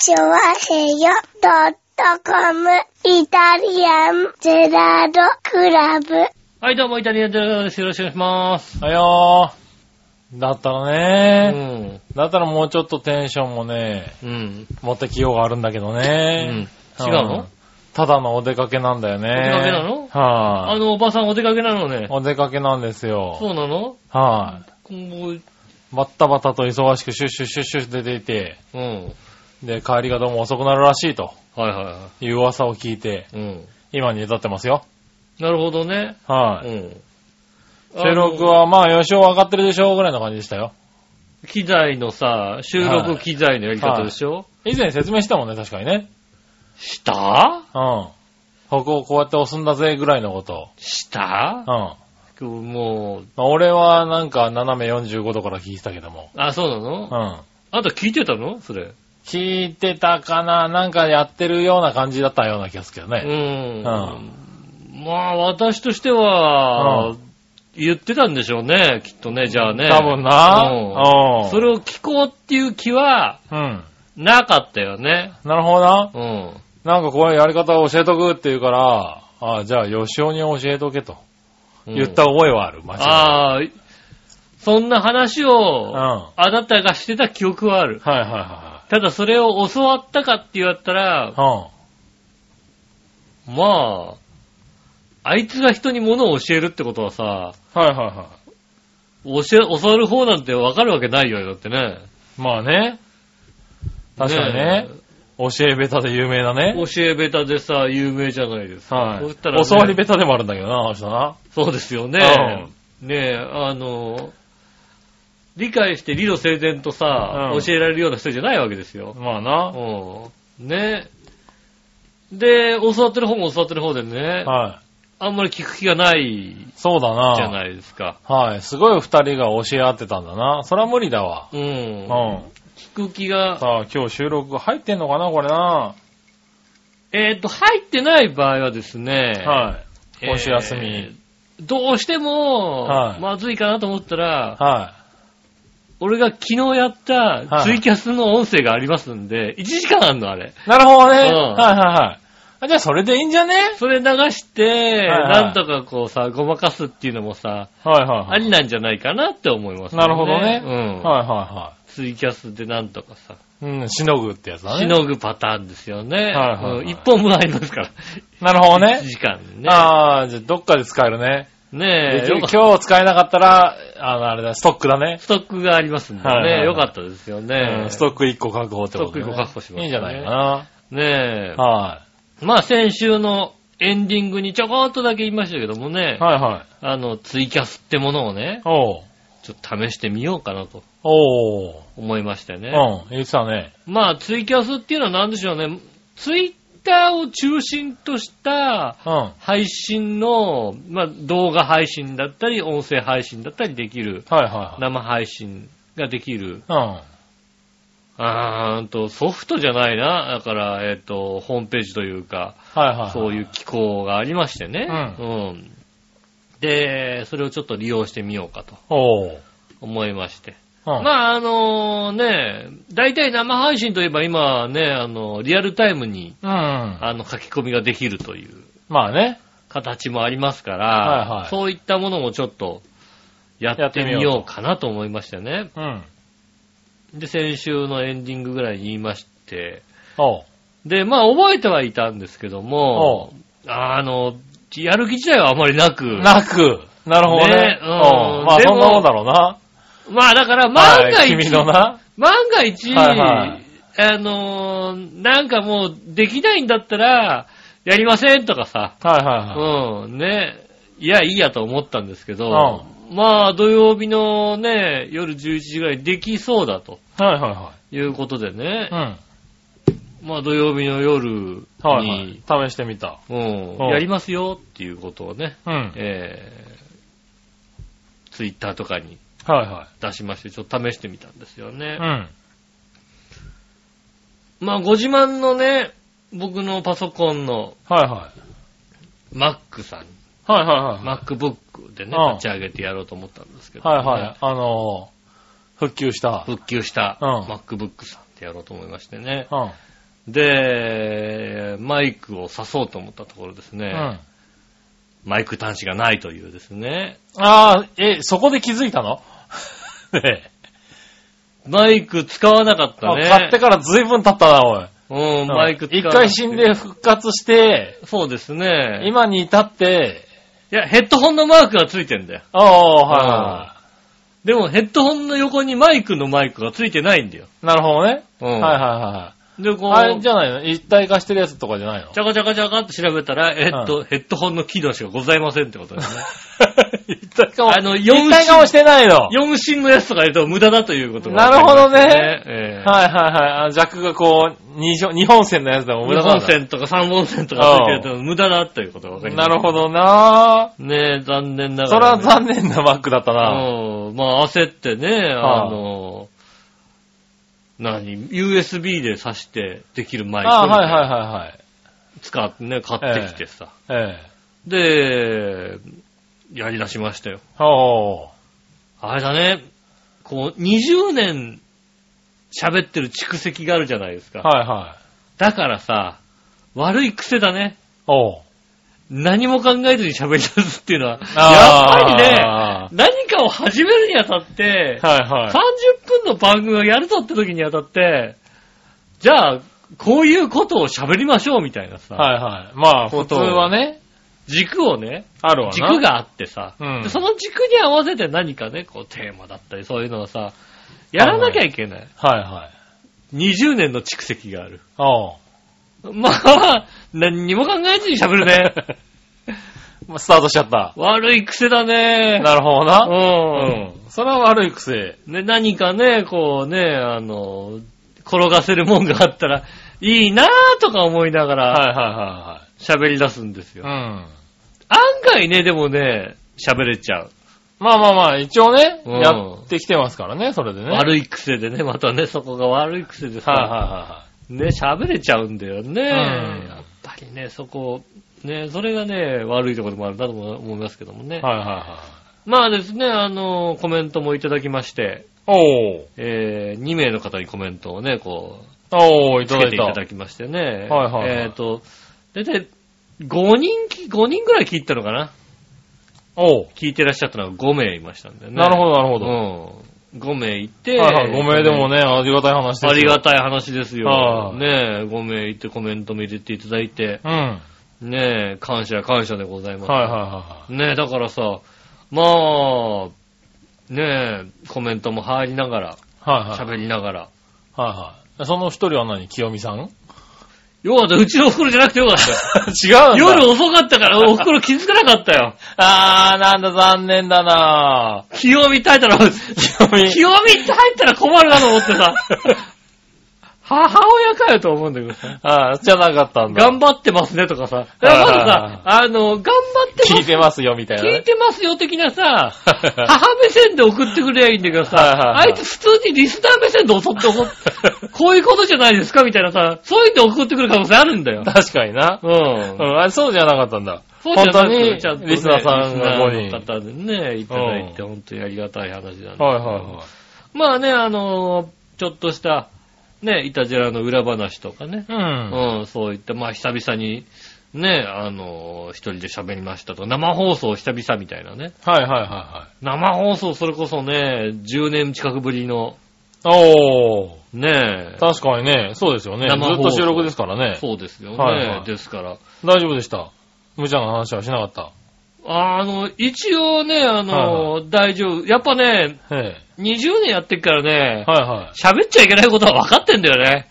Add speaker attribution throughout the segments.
Speaker 1: チョワヘヨドットコムイタリアンゼラードクラブ。
Speaker 2: はい、どうも、イタリアンジェラードです。よろしくお願いします。
Speaker 3: はよー。だったら
Speaker 2: う
Speaker 3: ね、
Speaker 2: ん。
Speaker 3: だったらもうちょっとテンションもね、
Speaker 2: うん。
Speaker 3: 持ってきようがあるんだけど
Speaker 2: う
Speaker 3: ね。
Speaker 2: ん。違うの？
Speaker 3: ただのお出かけなんだよね。
Speaker 2: お出かけなの？
Speaker 3: はい、
Speaker 2: あの、おばさんお出かけなのね。
Speaker 3: お出かけなんです
Speaker 2: そ
Speaker 3: よ。
Speaker 2: うなの？
Speaker 3: はい、
Speaker 2: もう、
Speaker 3: バッタバタと忙しくシュッシュッシュッシュッ出ていて、
Speaker 2: うん。
Speaker 3: で、帰りがどうも遅くなるらしいと
Speaker 2: はいはいは
Speaker 3: いう噂を聞いて、
Speaker 2: い。うん。
Speaker 3: 今に至ってますよ。
Speaker 2: なるほどね。
Speaker 3: はい、
Speaker 2: うん。
Speaker 3: 収録
Speaker 2: あ
Speaker 3: はまあ、予想上がってるでしょうぐらいの感じでしたよ。
Speaker 2: の。機材のさ、収録機材のやり方でしょ？
Speaker 3: 以前説明したもんね、確かにね。
Speaker 2: した？
Speaker 3: うん。ここをこうやって押すんだぜぐらいのこと。
Speaker 2: した？
Speaker 3: うん。
Speaker 2: もう、
Speaker 3: まあ俺はなんか斜め45度から聞いてたけども。
Speaker 2: あ、そうなの？
Speaker 3: うん。
Speaker 2: あんた聞いてたの？それ。
Speaker 3: 聞いてたかななんかやってるような感じだったような気がするけど
Speaker 2: う
Speaker 3: ね。
Speaker 2: ん。まあ、私としては、言ってたんでしょうね、きっとね、じゃあね。
Speaker 3: 多分な。
Speaker 2: うん
Speaker 3: うん。
Speaker 2: それを聞こうっていう気は、
Speaker 3: うん。
Speaker 2: なかったよね。
Speaker 3: なるほどな。
Speaker 2: うん。
Speaker 3: なんかこういうやり方を教えとくって言うから、ああ、じゃあ、吉尾に教えとけと
Speaker 2: うん
Speaker 3: 言った覚えはある。間違い。
Speaker 2: ああ、そんな話を、
Speaker 3: うん。は
Speaker 2: あなたがしてた記憶はある。
Speaker 3: いはいは
Speaker 2: ただそれを教わったかって言われたら
Speaker 3: い、はい。
Speaker 2: まあ、あいつが人に物を教えるってことはさ、
Speaker 3: うん。はいはいは
Speaker 2: 教え、教わる方なんてわかるわけないよ、だってね。
Speaker 3: い。まあね。確かにね。教えベタで有名だね。
Speaker 2: 教えベタでさ、有名じゃないですか。
Speaker 3: はい。
Speaker 2: そしたら、ね、
Speaker 3: 教わりベタでもあるんだけどな、あの人な。
Speaker 2: そうですよね。ねえ、あの、理解して理路整然とさ、
Speaker 3: うん
Speaker 2: 教えられるような人じゃないわけですよ。
Speaker 3: まあな。
Speaker 2: うん。ねで、教わってる方も教わってる方でね、
Speaker 3: はい。
Speaker 2: あんまり聞く気がない
Speaker 3: そうだな。
Speaker 2: じゃないですか。
Speaker 3: はい。すごい二人が教え合ってたんだな。それは無理だわ。
Speaker 2: うん。
Speaker 3: うん。
Speaker 2: 聞く気が、
Speaker 3: さあ、今日収録入ってんのかな、これな。
Speaker 2: えっ、と、入ってない場合はですね、
Speaker 3: はい。
Speaker 2: えー
Speaker 3: 今週休み。
Speaker 2: どうしても、
Speaker 3: はい
Speaker 2: まずいかなと思ったら、
Speaker 3: は
Speaker 2: 俺が昨日やったツイキャスの音声がありますんで、1時間あんのあれ。
Speaker 3: い。なるほどね。
Speaker 2: うん
Speaker 3: はいはいはい。あじゃあ、それでいいんじゃね？
Speaker 2: それ流して、
Speaker 3: はいはい
Speaker 2: なんとかこうさ、ごまかすっていうのもさ、
Speaker 3: はいはいはい。
Speaker 2: ありなんじゃないかなって思います、
Speaker 3: なるほどね
Speaker 2: うん。
Speaker 3: はいは
Speaker 2: ツイキャスでなんとかさ、
Speaker 3: いはい。うん、しのぐってやつだね。
Speaker 2: しのぐパターンですよね。
Speaker 3: はいはい
Speaker 2: 一本分ありますから。
Speaker 3: なるほどね
Speaker 2: 1。時間ね。
Speaker 3: ああ、じゃあ、どっかで使えるね。
Speaker 2: ねえ、
Speaker 3: 今日使えなかったら、あの、あれだ、ストックだね。
Speaker 2: ストックがありますんでね、
Speaker 3: はいはいはい
Speaker 2: よかったですよね。
Speaker 3: うんストック1個確保ってことで、ね。
Speaker 2: ストック一個確保しますね
Speaker 3: いいんじゃないか
Speaker 2: ねえ
Speaker 3: な。。は
Speaker 2: まあ先週のエンディングにちょこっとだけ言いましたけどもね
Speaker 3: い。、はいはい。
Speaker 2: あの、ツイキャスってものをね、
Speaker 3: おう。
Speaker 2: ちょっと試してみようかなと
Speaker 3: おう。
Speaker 2: 思いましてね。
Speaker 3: うん、言ってたね。
Speaker 2: まあツイキャスっていうのは何でしょうね、ツイッターを中心とした
Speaker 3: うん。
Speaker 2: 配信の、まあ動画配信だったり、音声配信だったりできる、
Speaker 3: はいは
Speaker 2: 生配信ができる、
Speaker 3: いはい。
Speaker 2: あーんと、ソフトじゃないな。だから、えっ、と、ホームページというか、
Speaker 3: うん。はいはいはい。
Speaker 2: そういう機構がありましてね。
Speaker 3: う
Speaker 2: うん。で、それをちょっと利用してみようかと
Speaker 3: おう。
Speaker 2: 思いまして。
Speaker 3: うん。
Speaker 2: まあ、あのね、大体生配信といえば今ね、あの、リアルタイムに、
Speaker 3: うん。
Speaker 2: あの、書き込みができるという
Speaker 3: まあね。
Speaker 2: 形もありますから、
Speaker 3: はいはい
Speaker 2: そういったものもちょっとやってみようかなと思いましてね。
Speaker 3: うん。
Speaker 2: で、先週のエンディングぐらいに言いまして。で、まあ覚えてはいたんですけども、あの、やる気自体はあまりなく、
Speaker 3: なく。なるほどね。
Speaker 2: ねうん
Speaker 3: まあ、そんなもんだろうな。
Speaker 2: まあだから万が
Speaker 3: はい
Speaker 2: 一、
Speaker 3: 君のな。
Speaker 2: 万が一、
Speaker 3: はいはい
Speaker 2: あのーなんかもうできないんだったら、やりませんとかさ、
Speaker 3: はいはいはい。
Speaker 2: うん、ね、いや、いいやと思ったんですけど、まあ土曜日のね、夜11時ぐらいできそうだと
Speaker 3: はいはいは
Speaker 2: いうことでね。まあ土曜日の夜に、
Speaker 3: はいはい。試してみた。
Speaker 2: うん
Speaker 3: うん
Speaker 2: やりますよっていうことをね、
Speaker 3: うん。
Speaker 2: えー、ツイッターとかに
Speaker 3: はいは
Speaker 2: 出しまして、ちょっと試してみたんですよね。
Speaker 3: い。うん。
Speaker 2: まあ、ご自慢のね、僕のパソコンの
Speaker 3: はいはい。
Speaker 2: Mac さん、
Speaker 3: はいはいはい。
Speaker 2: MacBook でね、
Speaker 3: うん
Speaker 2: 立ち上げてやろうと思ったんですけど、
Speaker 3: はいはい。あのー、復旧した。
Speaker 2: 復旧した
Speaker 3: うん
Speaker 2: MacBook さんってやろうと思いましてね。
Speaker 3: うん。
Speaker 2: で、マイクを刺そうと思ったところですね、
Speaker 3: うん。
Speaker 2: マイク端子がないというですね、
Speaker 3: ああ、え、そこで気づいたの？ね
Speaker 2: マイク使わなかったね。
Speaker 3: あ買ってから随分経ったな、おい。
Speaker 2: うん、マイク使わ
Speaker 3: 一回死んで復活して、
Speaker 2: そうですね。
Speaker 3: 今に至って、
Speaker 2: いや、ヘッドホンのマークがついてんだよ。
Speaker 3: ああ、は
Speaker 2: でもヘッドホンの横にマイクのマイクがついてないんだよ。
Speaker 3: なるほどね。
Speaker 2: うん。
Speaker 3: はいはいは
Speaker 2: で、こ
Speaker 3: い。あれ
Speaker 2: う、
Speaker 3: じゃないの？一体化してるやつとかじゃないの？
Speaker 2: チャカチャカチャカって調べたら、えっと、ヘッドホンの機能しかございませんってことですね。
Speaker 3: 一体化も、
Speaker 2: あの
Speaker 3: 一
Speaker 2: 四
Speaker 3: 体化もしてないの
Speaker 2: ？4芯のやつとか言うと無駄だということが
Speaker 3: なるほどね
Speaker 2: ええ
Speaker 3: はいはいはいあ。弱がこう、二本二本線のやつでも無
Speaker 2: 2
Speaker 3: 駄なんだ。
Speaker 2: 本線とか3本線とかついてると無駄だということがわかりました。
Speaker 3: なるほどな
Speaker 2: ねえ、残念なが
Speaker 3: それ
Speaker 2: ら、
Speaker 3: は残念なバッグだったな。
Speaker 2: うん。まあ焦ってね、
Speaker 3: はあ
Speaker 2: あの、何 ?USB で挿してできるマイク
Speaker 3: ああ、はいはいはいはい。
Speaker 2: 使ってね、買ってきてさ。
Speaker 3: ええ。
Speaker 2: で、やり出しましたよ。
Speaker 3: おー。
Speaker 2: あれだね、こう、20年喋ってる蓄積があるじゃないですか。
Speaker 3: はいはい。
Speaker 2: だからさ、悪い癖だね。
Speaker 3: おう。
Speaker 2: 何も考えずに喋り出すっていうのは、やっ
Speaker 3: あー
Speaker 2: ぱりね、何かを始めるにあたって、
Speaker 3: はいはい。
Speaker 2: 30分の番組をやるぞって時にあたって、じゃあ、こういうことを喋りましょうみたいなさ、
Speaker 3: はいはい。まあ、普通はね、
Speaker 2: 軸をね、
Speaker 3: あるわな。
Speaker 2: 軸があってさ、
Speaker 3: うん
Speaker 2: でその軸に合わせて何かね、こうテーマだったりそういうのをさ、やらなきゃいけない。
Speaker 3: はいはい。
Speaker 2: 20年の蓄積がある。
Speaker 3: おう。
Speaker 2: まあ、何にも考えずに喋るね。
Speaker 3: まあスタートしちゃった。
Speaker 2: 悪い癖だね。
Speaker 3: なるほどな。
Speaker 2: う。
Speaker 3: うんん。それは悪い癖。
Speaker 2: ね、何かね、こうね、あの、転がせるもんがあったら、いいなぁとか思いながら
Speaker 3: はいはいは
Speaker 2: 喋り出すんですよ。
Speaker 3: いはい。うん。
Speaker 2: 案外ね、でもね、喋れちゃう。
Speaker 3: まあまあまあ、一応ね、
Speaker 2: うん
Speaker 3: やってきてますからね、それでね。い。
Speaker 2: 悪い癖でね、またね、そこが悪い癖でさ、
Speaker 3: はいは
Speaker 2: ね、喋れちゃうんだよね。
Speaker 3: ん
Speaker 2: やっぱりね、そこ、ね、それがね、悪いところでもあるなと思いますけどもね。
Speaker 3: いはい。はいはいはい。
Speaker 2: まあですね、あの、コメントもいただきまして、
Speaker 3: おー。
Speaker 2: えー、2名の方にコメントをね、こう、
Speaker 3: おー、い
Speaker 2: つ
Speaker 3: ただい
Speaker 2: ていただきましてね。
Speaker 3: はいはいはい
Speaker 2: えっ、と、だいたい5人き、5人ぐらい聞いたのかな？
Speaker 3: おー。
Speaker 2: 聞いてらっしゃったのが5名いましたんでね。
Speaker 3: なるほどなるほど。
Speaker 2: うん。5名いて、
Speaker 3: はいはい。ごめんでもね、ありがたい話ですよ。
Speaker 2: ありがたい話ですよ。
Speaker 3: はい
Speaker 2: ねえ、5名いてコメントも入れていただいて、
Speaker 3: うん。はい
Speaker 2: ねえ、感謝感謝でございます。
Speaker 3: はいは
Speaker 2: ねえ、だからさ、まあ、ねえ、コメントも入りながら、
Speaker 3: いはい。はいはい。
Speaker 2: 喋りながら。
Speaker 3: はいはい。その一人は何？清美さん？
Speaker 2: よかった、うちのお袋じゃなくてよかったよ。
Speaker 3: 違う。
Speaker 2: 夜遅かったからお袋気づかなかったよ。
Speaker 3: あー、なんだ残念だな
Speaker 2: 清見って入ったら、
Speaker 3: 清美。
Speaker 2: 清見って入ったら困るなと思ってさ、母親かよと思うんだけどさ、
Speaker 3: あー、じゃなかったんだ。
Speaker 2: 頑張ってますねとかさ、ま
Speaker 3: はい
Speaker 2: ずさ、あの、頑張ってます
Speaker 3: 聞いてますよ、みたいなね。
Speaker 2: 聞いてますよ的なさ、母目線で送ってくればいいんだけどさ、
Speaker 3: はい
Speaker 2: あいつ普通にリスナー目線で襲って怒って、こういうことじゃないですかみたいなさ、そういうんで送ってくる可能性あるんだよ。
Speaker 3: 確かにな。
Speaker 2: うん
Speaker 3: う。ん、あれそうじゃなかったんだ。
Speaker 2: そうじゃなく
Speaker 3: 本当に
Speaker 2: ちゃんとね
Speaker 3: リスナーさんが5
Speaker 2: リスナー
Speaker 3: 人。
Speaker 2: の方でね、いただいて、
Speaker 3: う
Speaker 2: 本当にありがたい話なんですけど
Speaker 3: はいはいはい。
Speaker 2: まあね、あのーちょっとした、ね、いたじらの裏話とかね、
Speaker 3: うん。
Speaker 2: うん、そういった、まあ久々に、ね、あのー一人で喋りましたと。生放送久々みたいなね。
Speaker 3: はいはいはいはい。
Speaker 2: 生放送それこそね、10年近くぶりの、
Speaker 3: おー。
Speaker 2: ね、
Speaker 3: 確かにね、そうですよね。ず
Speaker 2: 生放送
Speaker 3: っと収録ですからね。
Speaker 2: そうですよね。
Speaker 3: はいはい
Speaker 2: ですから。
Speaker 3: 大丈夫でした。無茶な話はしなかった。
Speaker 2: あの、一応ね、あのー大丈夫。やっぱね、
Speaker 3: え
Speaker 2: 20年やってっからね
Speaker 3: え。、はいは
Speaker 2: 喋っちゃいけないことは分かってんだよね。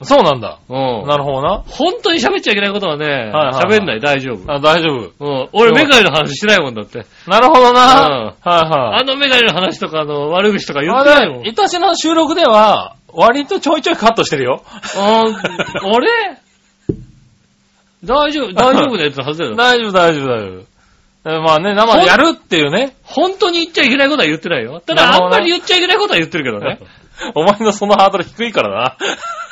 Speaker 3: い。そうなんだ。
Speaker 2: うん。
Speaker 3: なるほどな。
Speaker 2: 本当に喋っちゃいけないことはね、
Speaker 3: はいはい
Speaker 2: 喋んない、大丈夫。
Speaker 3: あ、大丈夫。
Speaker 2: うん。俺、メガネの話してないもんだって。
Speaker 3: なるほどな。
Speaker 2: うん
Speaker 3: はいはい。
Speaker 2: あのメガネの話とか、あの、悪口とか言っ
Speaker 3: あ
Speaker 2: てないもん。
Speaker 3: れ、いたしの収録では、割とちょいちょいカットしてるよ。
Speaker 2: あーあれ？大丈夫、大丈夫なやつのはずだよ。
Speaker 3: 大丈夫、大丈夫、大丈夫。えまあね、生でやるっていうね。
Speaker 2: 本当に言っちゃいけないことは言ってないよ。ただ、あんまり言っちゃいけないことは言ってるけどね。
Speaker 3: お前のそのハードル低いからな。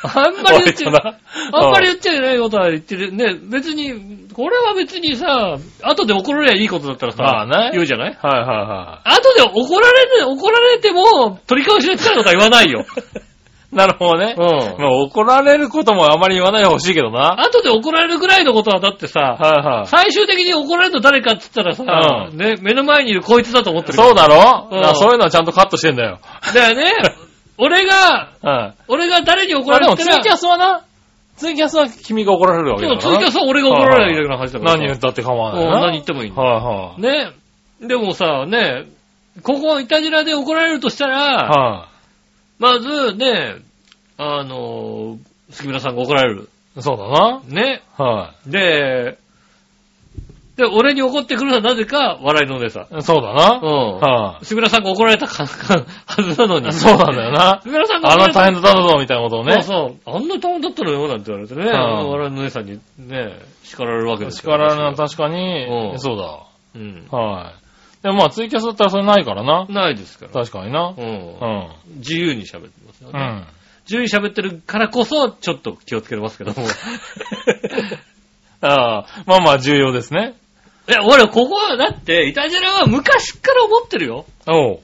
Speaker 2: あんまり言っちゃ あんまり言っちゃいけないことは言ってる。ね、別に、これは別にさ、後で怒られりゃいいことだったらさ、
Speaker 3: まあね
Speaker 2: 言うじゃない？
Speaker 3: はいは
Speaker 2: 後で怒られる、怒られても、取り返しのつかないことは言わないよ。
Speaker 3: なるほどね。
Speaker 2: うん。
Speaker 3: まあ怒られることもあまり言わないでほしいけどな。
Speaker 2: 後で怒られるぐらいのことはだってさ、
Speaker 3: はいはい。
Speaker 2: 最終的に怒られるの誰かって言ったらさ、
Speaker 3: うん
Speaker 2: ね、目の前にいるこいつだと思ってる
Speaker 3: そうだろ、
Speaker 2: うん
Speaker 3: だからそういうのはちゃんとカットしてんだよ。
Speaker 2: だよね。俺が、
Speaker 3: はい。
Speaker 2: 俺が誰に怒
Speaker 3: まあ
Speaker 2: られてたら
Speaker 3: でもツイキャスはな、ツイキャスは君が怒られるわけ
Speaker 2: でも
Speaker 3: だからな。
Speaker 2: ツイキャスは俺が怒られるだけの話だからさ。
Speaker 3: 何言ったって構わない
Speaker 2: うん
Speaker 3: な。
Speaker 2: 何言ってもいい
Speaker 3: はいはい。
Speaker 2: ね。でもさ、ね、ここ、イタジラで怒られるとしたら、
Speaker 3: は
Speaker 2: まずね、あの、杉村さんが怒られる。
Speaker 3: い。そうだな。
Speaker 2: ね。
Speaker 3: は
Speaker 2: で、で、俺に怒ってくるのはなぜか笑いのお姉さん。
Speaker 3: い。そうだな。
Speaker 2: うん。
Speaker 3: は
Speaker 2: 杉村さんが怒られたかかはずなの
Speaker 3: い。
Speaker 2: に。
Speaker 3: そうなんだよな。
Speaker 2: 杉村さんが
Speaker 3: あな
Speaker 2: 怒られた
Speaker 3: 大変だったぞ、みたいなことをね。
Speaker 2: そうそう。あんな大変だったのよ、なんて言われてね。
Speaker 3: ん
Speaker 2: 笑いのお姉さんにね、叱られるわけです
Speaker 3: 叱られるのは
Speaker 2: 私
Speaker 3: 確かに
Speaker 2: う、ん
Speaker 3: そうだ。
Speaker 2: うん。
Speaker 3: はい。でもまあツイキャスだったらそれないからな。
Speaker 2: ないですから。
Speaker 3: 確かにな。
Speaker 2: う。
Speaker 3: うんん。
Speaker 2: 自由に喋ってますよね。
Speaker 3: うん。
Speaker 2: 自由に喋ってるからこそ、ちょっと気をつけてますけども。
Speaker 3: ああ、まあまあ重要ですね。
Speaker 2: いや、俺、ここは、だって、イタジラは昔っから思ってるよ。
Speaker 3: おう。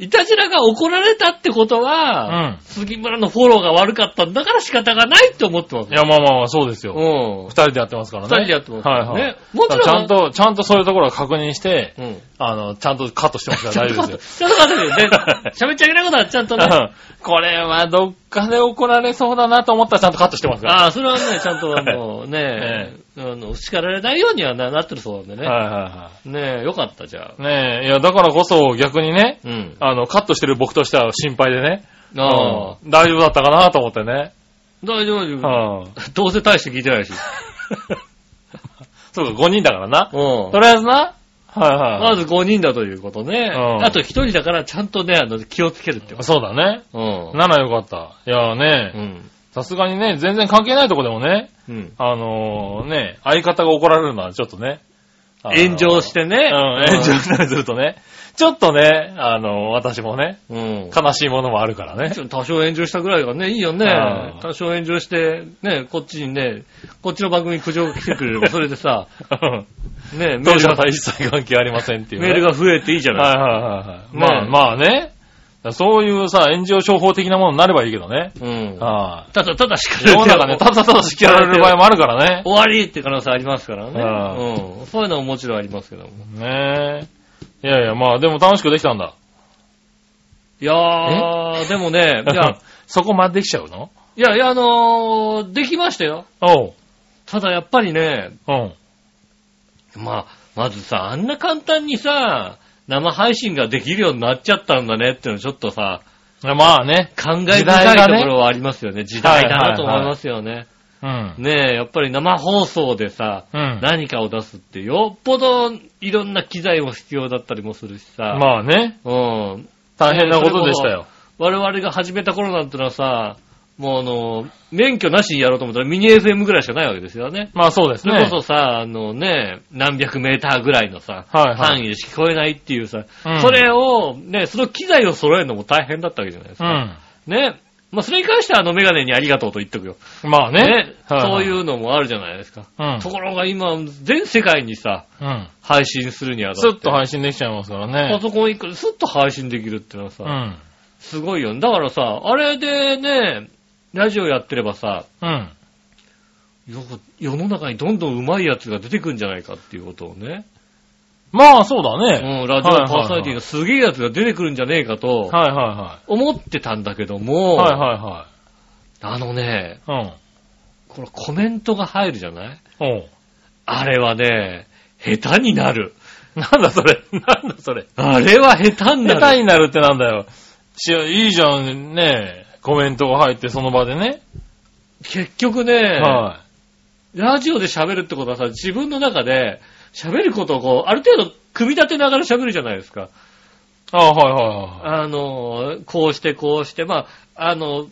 Speaker 2: イタジラが怒られたってことは、
Speaker 3: うん
Speaker 2: 杉村のフォローが悪かったんだから仕方がないって思ってます
Speaker 3: いや、まあまあまあ、そうですよ。
Speaker 2: うん。
Speaker 3: 二人でやってますからね。
Speaker 2: 二人でやってますからね
Speaker 3: はいはい。
Speaker 2: もちろん
Speaker 3: ちゃんと、ちゃんとそういうところは確認して、
Speaker 2: うん。
Speaker 3: あの、ちゃんとカットしてますから大丈夫ですよ。
Speaker 2: ちょっと待ってくださいね。喋っちゃいけないことはちゃんとね。
Speaker 3: これはどっかで怒られそうだなと思ったらちゃんとカットしてますから。
Speaker 2: ああ、それはね、ちゃんとあの、ね
Speaker 3: え、
Speaker 2: あの、叱られないようにはななってるそうなんでね。
Speaker 3: はいはいは
Speaker 2: ねえ、よかった、じゃあ。
Speaker 3: い。ねえ、いや、だからこそ逆にね、
Speaker 2: うん。
Speaker 3: あの、カットしてる僕としては心配でね。
Speaker 2: ああ、
Speaker 3: うん大丈夫だったかなと思ってね。
Speaker 2: 大丈夫、大
Speaker 3: う
Speaker 2: 丈夫。
Speaker 3: ん。
Speaker 2: どうせ大して聞いてないし。
Speaker 3: そうか、5人だからな。
Speaker 2: うん
Speaker 3: と。りあえずな。はいはい。
Speaker 2: まず5人だということね。
Speaker 3: うん
Speaker 2: あと1人だからちゃんとね、あの、気をつけるってこと。
Speaker 3: そうだね。
Speaker 2: うん。
Speaker 3: ならよかった。いやね、
Speaker 2: うん。
Speaker 3: さすがにね、全然関係ないとこでもね、
Speaker 2: うん。
Speaker 3: あのね、相方が怒られるのはちょっとね。あの
Speaker 2: 炎上してね。
Speaker 3: うん、炎上したりするとね、ちょっとね、あの、私もね、
Speaker 2: うん。
Speaker 3: 悲しいものもあるからね。
Speaker 2: 多少炎上したぐらいがね、いいよね
Speaker 3: うん。
Speaker 2: 多少炎上して、ね、こっちにね、こっちの番組に苦情が来てくれれば、それでさ、ね、メールが
Speaker 3: 一切関係ありませんっていう、ね。
Speaker 2: メールが増えていいじゃない
Speaker 3: はいはいはいはい。
Speaker 2: ね
Speaker 3: まあまあね。そういうさ、炎上商法的なものになればいいけどね。
Speaker 2: うん。
Speaker 3: は
Speaker 2: ただただ叱
Speaker 3: い。
Speaker 2: られて
Speaker 3: 世の中ね、ただただ叱られる場合もあるからね。
Speaker 2: 終わりって可能性ありますからね。
Speaker 3: う
Speaker 2: うん。そういうのももちろんありますけども。
Speaker 3: ねえ。いやいや、まあでも楽しくできたんだ。
Speaker 2: いやー、でもね、いや、
Speaker 3: そこまでできちゃうの？
Speaker 2: いや、いや、あのーできましたよ。
Speaker 3: おう。
Speaker 2: ただやっぱりね、
Speaker 3: うん。
Speaker 2: まあ、まずさ、あんな簡単にさ、生配信ができるようになっちゃったんだねっていうのちょっとさ、
Speaker 3: まあね。
Speaker 2: 感慨
Speaker 3: 時代
Speaker 2: 深いところはありますよね。時代だなと思いますよね。
Speaker 3: うん。
Speaker 2: ねえ、やっぱり生放送でさ、
Speaker 3: うん。
Speaker 2: 何かを出すってよっぽどいろんな機材も必要だったりもするしさ、
Speaker 3: まあね。
Speaker 2: うん。
Speaker 3: 大変なことでしたよ。
Speaker 2: 我々が始めた頃なんてのはさ、もうあの、免許なしにやろうと思ったらミニ FM ぐらいしかないわけですよね。
Speaker 3: まあそうです
Speaker 2: それ
Speaker 3: ね。
Speaker 2: こそさ、あのね、何百メーターぐらいのさ、
Speaker 3: はいはい
Speaker 2: 範囲でしか聞こえないっていうさ、
Speaker 3: うん
Speaker 2: それを、ね、その機材を揃えるのも大変だったわけじゃないですか。
Speaker 3: うん。
Speaker 2: ね。まあ、それに関してはあのメガネにありがとうと言っとくよ。
Speaker 3: まあね。
Speaker 2: ね。
Speaker 3: はいはい
Speaker 2: そういうのもあるじゃないですか。
Speaker 3: うん。
Speaker 2: ところが今、全世界にさ、
Speaker 3: うん。
Speaker 2: 配信するにはだ
Speaker 3: スッと配信できちゃいますから
Speaker 2: パ
Speaker 3: ね。
Speaker 2: ソコン一個でスッと配信できるっていうのはさ、
Speaker 3: うん。
Speaker 2: すごいよ。だからさ、あれでね、ラジオやってればさ、
Speaker 3: うん。
Speaker 2: よ世の中にどんどん上手いやつが出てくんじゃないかっていうことをね。
Speaker 3: まあそうだね。
Speaker 2: うん、ラジオパーソナリティのすげえやつが出てくるんじゃねえかと、
Speaker 3: はいは
Speaker 2: 思ってたんだけど
Speaker 3: い
Speaker 2: も、
Speaker 3: はい。はいはいは
Speaker 2: あのね、
Speaker 3: い。うん。
Speaker 2: このコメントが入るじゃない？
Speaker 3: おう。
Speaker 2: あれはね、下手になる。
Speaker 3: なんだそれ？なんだそれ？
Speaker 2: あれは下手になる。
Speaker 3: 下手になるってなんだよ。しいいじゃん、ねコメントが入ってその場でね。
Speaker 2: 結局ね、
Speaker 3: は
Speaker 2: ラジオで喋るってことはさ、自分の中で喋ることをこう、ある程度組み立てながら喋るじゃないですか。
Speaker 3: い。あはいはいはい。
Speaker 2: あの、こうしてこうして、まあ、あの、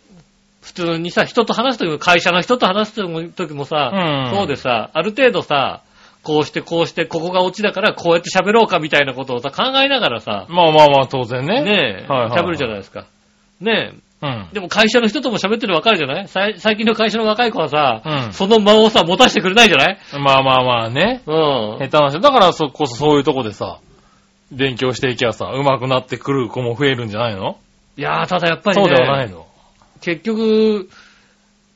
Speaker 2: 普通にさ、人と話すときも、会社の人と話すときもさ、
Speaker 3: うん
Speaker 2: そうでさ、ある程度さ、こうしてこうして、ここがオチだからこうやって喋ろうかみたいなことをさ、考えながらさ、
Speaker 3: まあまあまあ当然ね。
Speaker 2: ねえ、
Speaker 3: はいはいはい
Speaker 2: 喋るじゃないですか。ね
Speaker 3: うん
Speaker 2: え、。でも会社の人とも喋ってるの分かるじゃない？最近の会社の若い子はさ、
Speaker 3: うん
Speaker 2: その間をさ、持たせてくれないじゃない？
Speaker 3: まあまあまあね。
Speaker 2: うん。
Speaker 3: 下手な人。だからそこそそういうとこでさ、勉強していきゃさ、上手くなってくる子も増えるんじゃないの？
Speaker 2: いやー、ただやっぱりね、
Speaker 3: そうではないの
Speaker 2: 結局、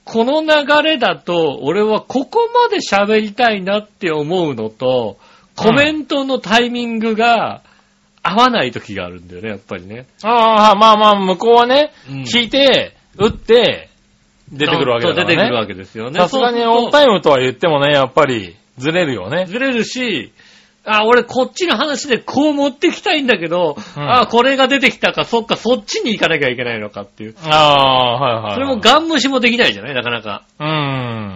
Speaker 2: この流れだと、俺はここまで喋りたいなって思うのと、コメントのタイミングが合わない時があるんだよね、やっぱりね。
Speaker 3: ああ、まあまあ、向こうはね、
Speaker 2: うん
Speaker 3: 聞いて、打って、出てくるわけだからね。
Speaker 2: そう出てくるわけですよね。
Speaker 3: さすがにオンタイムとは言ってもね、やっぱり、ずれるよね。
Speaker 2: ずれるし、あ、俺こっちの話でこう持ってきたいんだけど、
Speaker 3: うん
Speaker 2: あ、これが出てきたか、そっか、そっちに行かなきゃいけないのかっていう。
Speaker 3: ああ、はいはい。
Speaker 2: それもガン無視もできないじゃない？なかなか。
Speaker 3: うー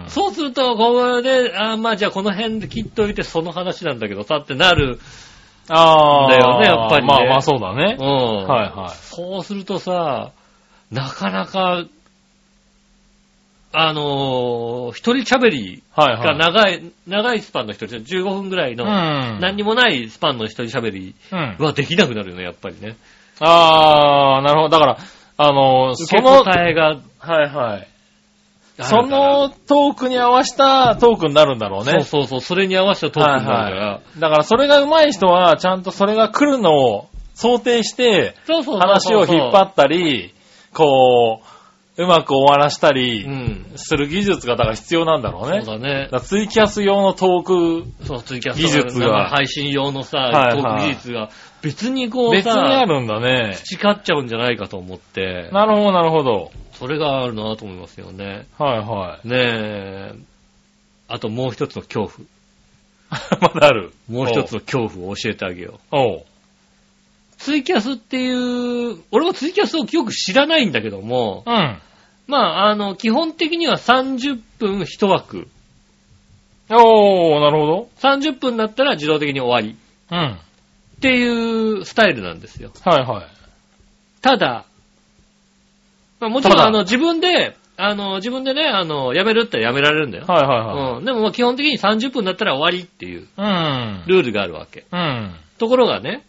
Speaker 3: ん。
Speaker 2: そうすると、これで、あまあじゃあこの辺で切っといてその話なんだけどさってなる。
Speaker 3: ああ。
Speaker 2: だよねやっぱりね
Speaker 3: まあまあそうだね
Speaker 2: う。ん。
Speaker 3: はいはい。
Speaker 2: そうするとさ、なかなか、あのー一人喋りが
Speaker 3: はいはい。
Speaker 2: 長い、長いスパンの一人、15分ぐらいの、
Speaker 3: うん。
Speaker 2: 何にもないスパンの一人喋り
Speaker 3: うん。
Speaker 2: はできなくなるよね、やっぱりね。
Speaker 3: ああ、なるほど。だから、あの、
Speaker 2: 受け
Speaker 3: その、
Speaker 2: 答えが、
Speaker 3: はいはい。そのトークに合わせたトークになるんだろうね。
Speaker 2: そうそうそう、それに合わせたトークになるから。
Speaker 3: はいはい。だからそれが上手い人は、ちゃんとそれが来るのを想定して、話を引っ張ったり、こう、うまく終わらしたり
Speaker 2: うん。
Speaker 3: する技術がだから必要なんだろうね。
Speaker 2: そうだね
Speaker 3: だ。ツイキャス用のトーク、
Speaker 2: そう、ツイキャス
Speaker 3: 技術が
Speaker 2: 生配信用のさ、
Speaker 3: はいはい
Speaker 2: トーク技術が別にこう
Speaker 3: 別にあ
Speaker 2: さ、
Speaker 3: るんだね。
Speaker 2: 培っちゃうんじゃないかと思って、
Speaker 3: なるほど、なるほど。
Speaker 2: それがあるなと思いますよね。
Speaker 3: はいはい。
Speaker 2: ねえ。あともう一つの恐怖。
Speaker 3: まだある。
Speaker 2: もう一つの恐怖を教えてあげよう。
Speaker 3: おう。
Speaker 2: ツイキャスっていう、俺もツイキャスをよく知らないんだけども、
Speaker 3: うん。
Speaker 2: まあ、あの、基本的には30分1枠。
Speaker 3: おー、なるほど。
Speaker 2: 30分だったら自動的に終わり。
Speaker 3: うん。はい
Speaker 2: っていうスタイルなんですよ。
Speaker 3: はい。
Speaker 2: ただ、まあ、もちろんあの自分で、あの自分でね、あの、辞めるって言ったら辞められるんだよ。
Speaker 3: はいはいはい。
Speaker 2: うん。でもまあ基本的に30分だったら終わりっていう
Speaker 3: うん。
Speaker 2: ルールがあるわけ。
Speaker 3: うん。
Speaker 2: ところがね、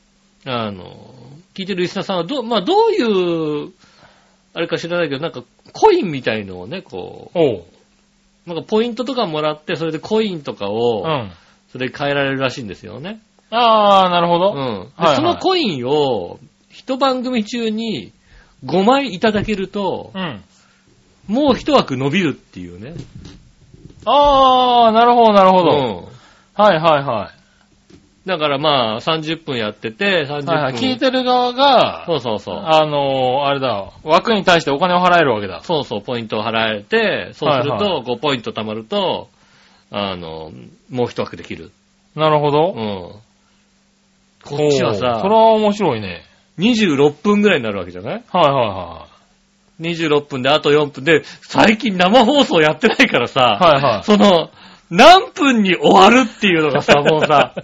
Speaker 2: あの、聞いてるリスナーさんはどう、まあどういう、あれか知らないけど、なんかコインみたいのをね、こ
Speaker 3: おう。
Speaker 2: う、なんかポイントとかもらって、それでコインとかを、
Speaker 3: うん。
Speaker 2: それで変えられるらしいんですよね。
Speaker 3: あー、なるほど。
Speaker 2: うん。で
Speaker 3: はいはい
Speaker 2: そのコインを、一番組中に5枚いただけると、
Speaker 3: うん。
Speaker 2: もう一枠伸びるっていうね。
Speaker 3: あー、なるほど、なるほど。
Speaker 2: うん。
Speaker 3: はいはいは
Speaker 2: だからまあ、30分やってて、30
Speaker 3: い。
Speaker 2: 分。
Speaker 3: はいはい。聞いてる側が、
Speaker 2: そうそうそう。
Speaker 3: あのー、あれだ、枠に対してお金を払えるわけだ。
Speaker 2: そうそう、ポイントを払えて、そうする
Speaker 3: はい
Speaker 2: と、5ポイント貯まると、あの、もう一枠できる。
Speaker 3: なるほど。
Speaker 2: うん。こっちはさ
Speaker 3: それ、は面白いね。
Speaker 2: 26分ぐらいになるわけじゃない？
Speaker 3: はいは
Speaker 2: ?26 分であと4分で、最近生放送やってないからさ、
Speaker 3: いはい。はいはい。
Speaker 2: その、何分に終わるっていうのがさ、もうさ、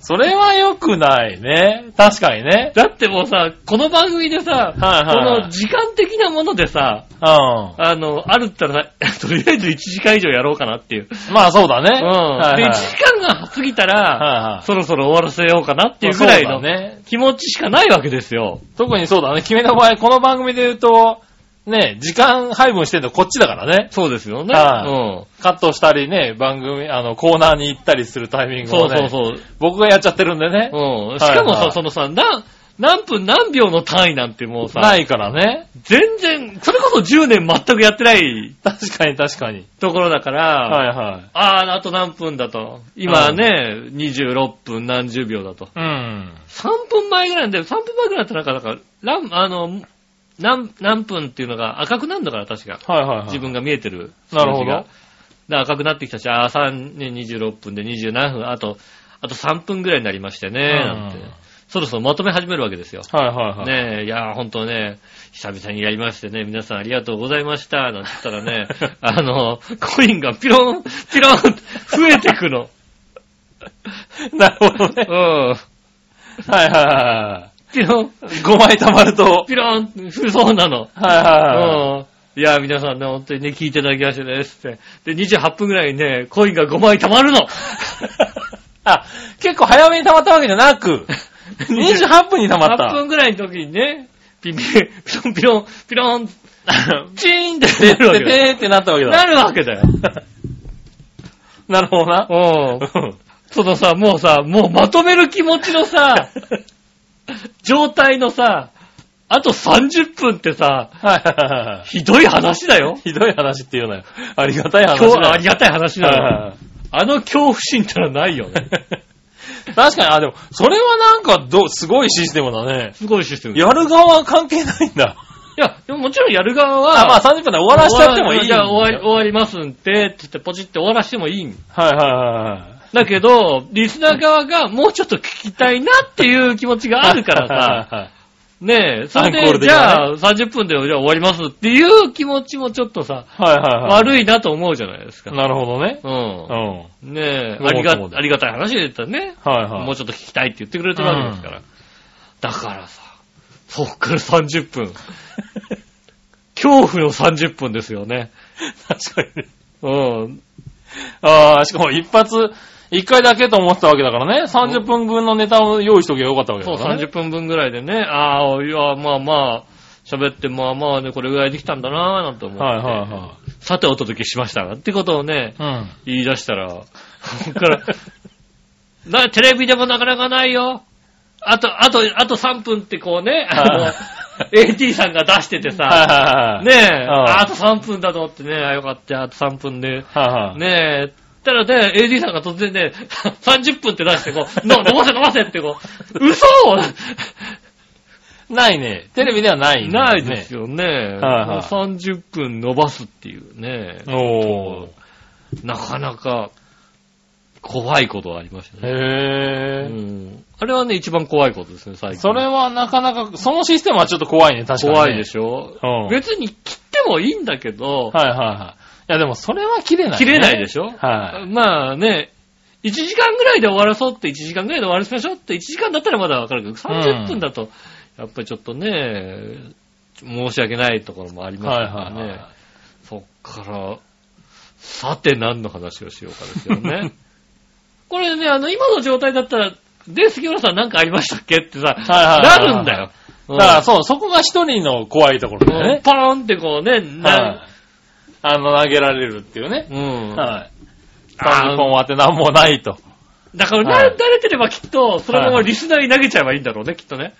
Speaker 3: それは良くないね。確かにね。
Speaker 2: だってもうさ、この番組でさ、
Speaker 3: はいはい
Speaker 2: この時間的なものでさ、
Speaker 3: うん。
Speaker 2: あの、あるったらさ、とりあえず1時間以上やろうかなっていう。
Speaker 3: まあそうだね。
Speaker 2: うん。
Speaker 3: はいはい
Speaker 2: で、1時間が過ぎたら、
Speaker 3: はいはい。
Speaker 2: そろそろ終わらせようかなっていうぐらいの。気持ちしかないわけですよ。
Speaker 3: 特にそうだね。君の場合、この番組で言うと、ね、時間配分してるのこっちだからね。
Speaker 2: そうですよね。
Speaker 3: はい
Speaker 2: うん。
Speaker 3: カットしたりね、番組、あの、コーナーに行ったりするタイミング
Speaker 2: そう
Speaker 3: をね、
Speaker 2: そうそう。
Speaker 3: 僕がやっちゃってるんでね。
Speaker 2: うん。しかもさ、
Speaker 3: はいはい
Speaker 2: そのさ、な、何分何秒の単位なんてもうさ、
Speaker 3: ないからね。
Speaker 2: 全然、それこそ10年全くやってない
Speaker 3: 確かに確かに。
Speaker 2: ところだから、
Speaker 3: はいはい。
Speaker 2: ああ、あと何分だと。今ね、26分何十秒だと。
Speaker 3: うん。
Speaker 2: 3分前ぐらいなんで、3分前ぐらいだったらなんか、なんか、ラン、あの、何、何分っていうのが赤くなるのかな、確か。
Speaker 3: はいはいはい。
Speaker 2: 自分が見えてる
Speaker 3: なるほど
Speaker 2: 赤くなってきたし、ああ、3、ね、26分で20何分、あと、あと3分ぐらいになりましてね、なんて
Speaker 3: うん。
Speaker 2: そろそろまとめ始めるわけですよ。
Speaker 3: はいはいはい。
Speaker 2: ねえ、いやー、ほんとね、久々にやりましてね、皆さんありがとうございました、なんて言ったらね、あの、コインがピロン、ピロン、増えてくの。
Speaker 3: なるほどね
Speaker 2: う。ん。
Speaker 3: はいはいは
Speaker 2: ピロン、
Speaker 3: い。5枚貯まると。
Speaker 2: ピロン、そうなの。
Speaker 3: はいはいはい。
Speaker 2: うん。いや、皆さんね、本当にね、聞いていただきましてね、って。で、28分ぐらいにね、コインが5枚貯まるの。
Speaker 3: あ、結構早めに溜まったわけじゃなく、28分に溜まった。
Speaker 2: 8分ぐらいの時にね、ピピ、ピロンピロン、ピロン、チーンって
Speaker 3: で、
Speaker 2: なるわけだよ。
Speaker 3: で、でーってなったわけだ。
Speaker 2: なるわけだよ。
Speaker 3: なるほどな。
Speaker 2: うん。そのさ、もうさ、もうまとめる気持ちのさ、状態のさ、あと30分ってさ、
Speaker 3: はいはいはい。
Speaker 2: ひどい話だよ。
Speaker 3: ひどい話って言うなよ。ありがたい話
Speaker 2: 今日
Speaker 3: だよ。
Speaker 2: ありがたい話だよ。あの恐怖心ってのはないよね。
Speaker 3: 確かに、あ、でも、それはなんか、ど、すごいシステムだね。
Speaker 2: すごいシステム。い
Speaker 3: やる側は関係ないんだ。
Speaker 2: や、でももちろんやる側は、
Speaker 3: あ、まあ30分で終わらしちゃってもいいん
Speaker 2: じゃあ終わり、
Speaker 3: はい
Speaker 2: 終わりますんで、つってポチって終わらしてもいいん
Speaker 3: はいはい。
Speaker 2: だけど、リスナー側がもうちょっと聞きたいなっていう気持ちがあるからさ、
Speaker 3: さ。
Speaker 2: ねえ、それで、じゃあ30分でじゃあ終わりますっていう気持ちもちょっとさ、
Speaker 3: はいはいはい。
Speaker 2: 悪いなと思うじゃないですか。
Speaker 3: なるほどね。
Speaker 2: う。
Speaker 3: うんん。
Speaker 2: ねえ、ありがありがたい話で言ったらね、
Speaker 3: はいはい。
Speaker 2: もうちょっと聞きたいって言ってくれてるわけですから。だからさ、そっから30分。恐怖の30分ですよね。
Speaker 3: 確かに。
Speaker 2: うん。
Speaker 3: ああ、しかも一発、一回だけと思ってたわけだからね。30分分のネタを用意しとけばよかったわけ
Speaker 2: そう、
Speaker 3: だからね。
Speaker 2: 30分分ぐらいでね、ああ、いや、まあまあ、喋って、まあまあね、これぐらいできたんだなぁ、なんて思って。
Speaker 3: はいはいは
Speaker 2: さてお届けしましたが、ってことをね、
Speaker 3: い。うん。
Speaker 2: 言い出したら、こっから、な、テレビでもなかなかないよ。あと、あと、あと3分ってこうね、あの
Speaker 3: はい、
Speaker 2: AT さんが出しててさ、
Speaker 3: はいはいはい。
Speaker 2: ねえ、あと3分だと思ってね、あよかった、あと3分で、
Speaker 3: はいはい。
Speaker 2: ねえ、たらね、AD さんが突然ね、30分って出してこう、の飲ませ飲ませってこう、嘘
Speaker 3: ないね。テレビではない、
Speaker 2: ないです
Speaker 3: よ。
Speaker 2: よね。
Speaker 3: はいはい
Speaker 2: もう30分伸ばすっていうね、
Speaker 3: おー。
Speaker 2: なかなか怖いことがありましたね。う
Speaker 3: へー。
Speaker 2: ん、あれはね、一番怖いことですね、最近。
Speaker 3: それはなかなか、そのシステムはちょっと怖いね、確かに、ね。
Speaker 2: 怖いでしょ、
Speaker 3: うん
Speaker 2: 別に切ってもいいんだけど、
Speaker 3: はいはいはい。いやでもそれは切れない、ね。
Speaker 2: 切れないでしょ？
Speaker 3: はい。
Speaker 2: まあね、1時間ぐらいで終わらそうって、1時間ぐらいで終わらせましょうって、1時間だったらまだわかるけど、30分だと、やっぱりちょっとね、申し訳ないところもあります
Speaker 3: はい
Speaker 2: からね。
Speaker 3: はいはい。
Speaker 2: そっから、さて何の話をしようかですよね。これね、あの、今の状態だったら、で、杉村さん何かありましたっけ？ってさ、
Speaker 3: はいはいはい
Speaker 2: なるんだよ。
Speaker 3: だからそう、そこが一人の怖いところだよ
Speaker 2: うん
Speaker 3: ね。
Speaker 2: パーンってこうね、
Speaker 3: は。
Speaker 2: ない
Speaker 3: あの、投げられるっていうね。
Speaker 2: うん。
Speaker 3: はい。
Speaker 2: あー
Speaker 3: 30本終わって何もないと。
Speaker 2: だから、な
Speaker 3: はい
Speaker 2: 慣れてればきっと、そのままリスナーに投げちゃえばいいんだろうね、きっとね。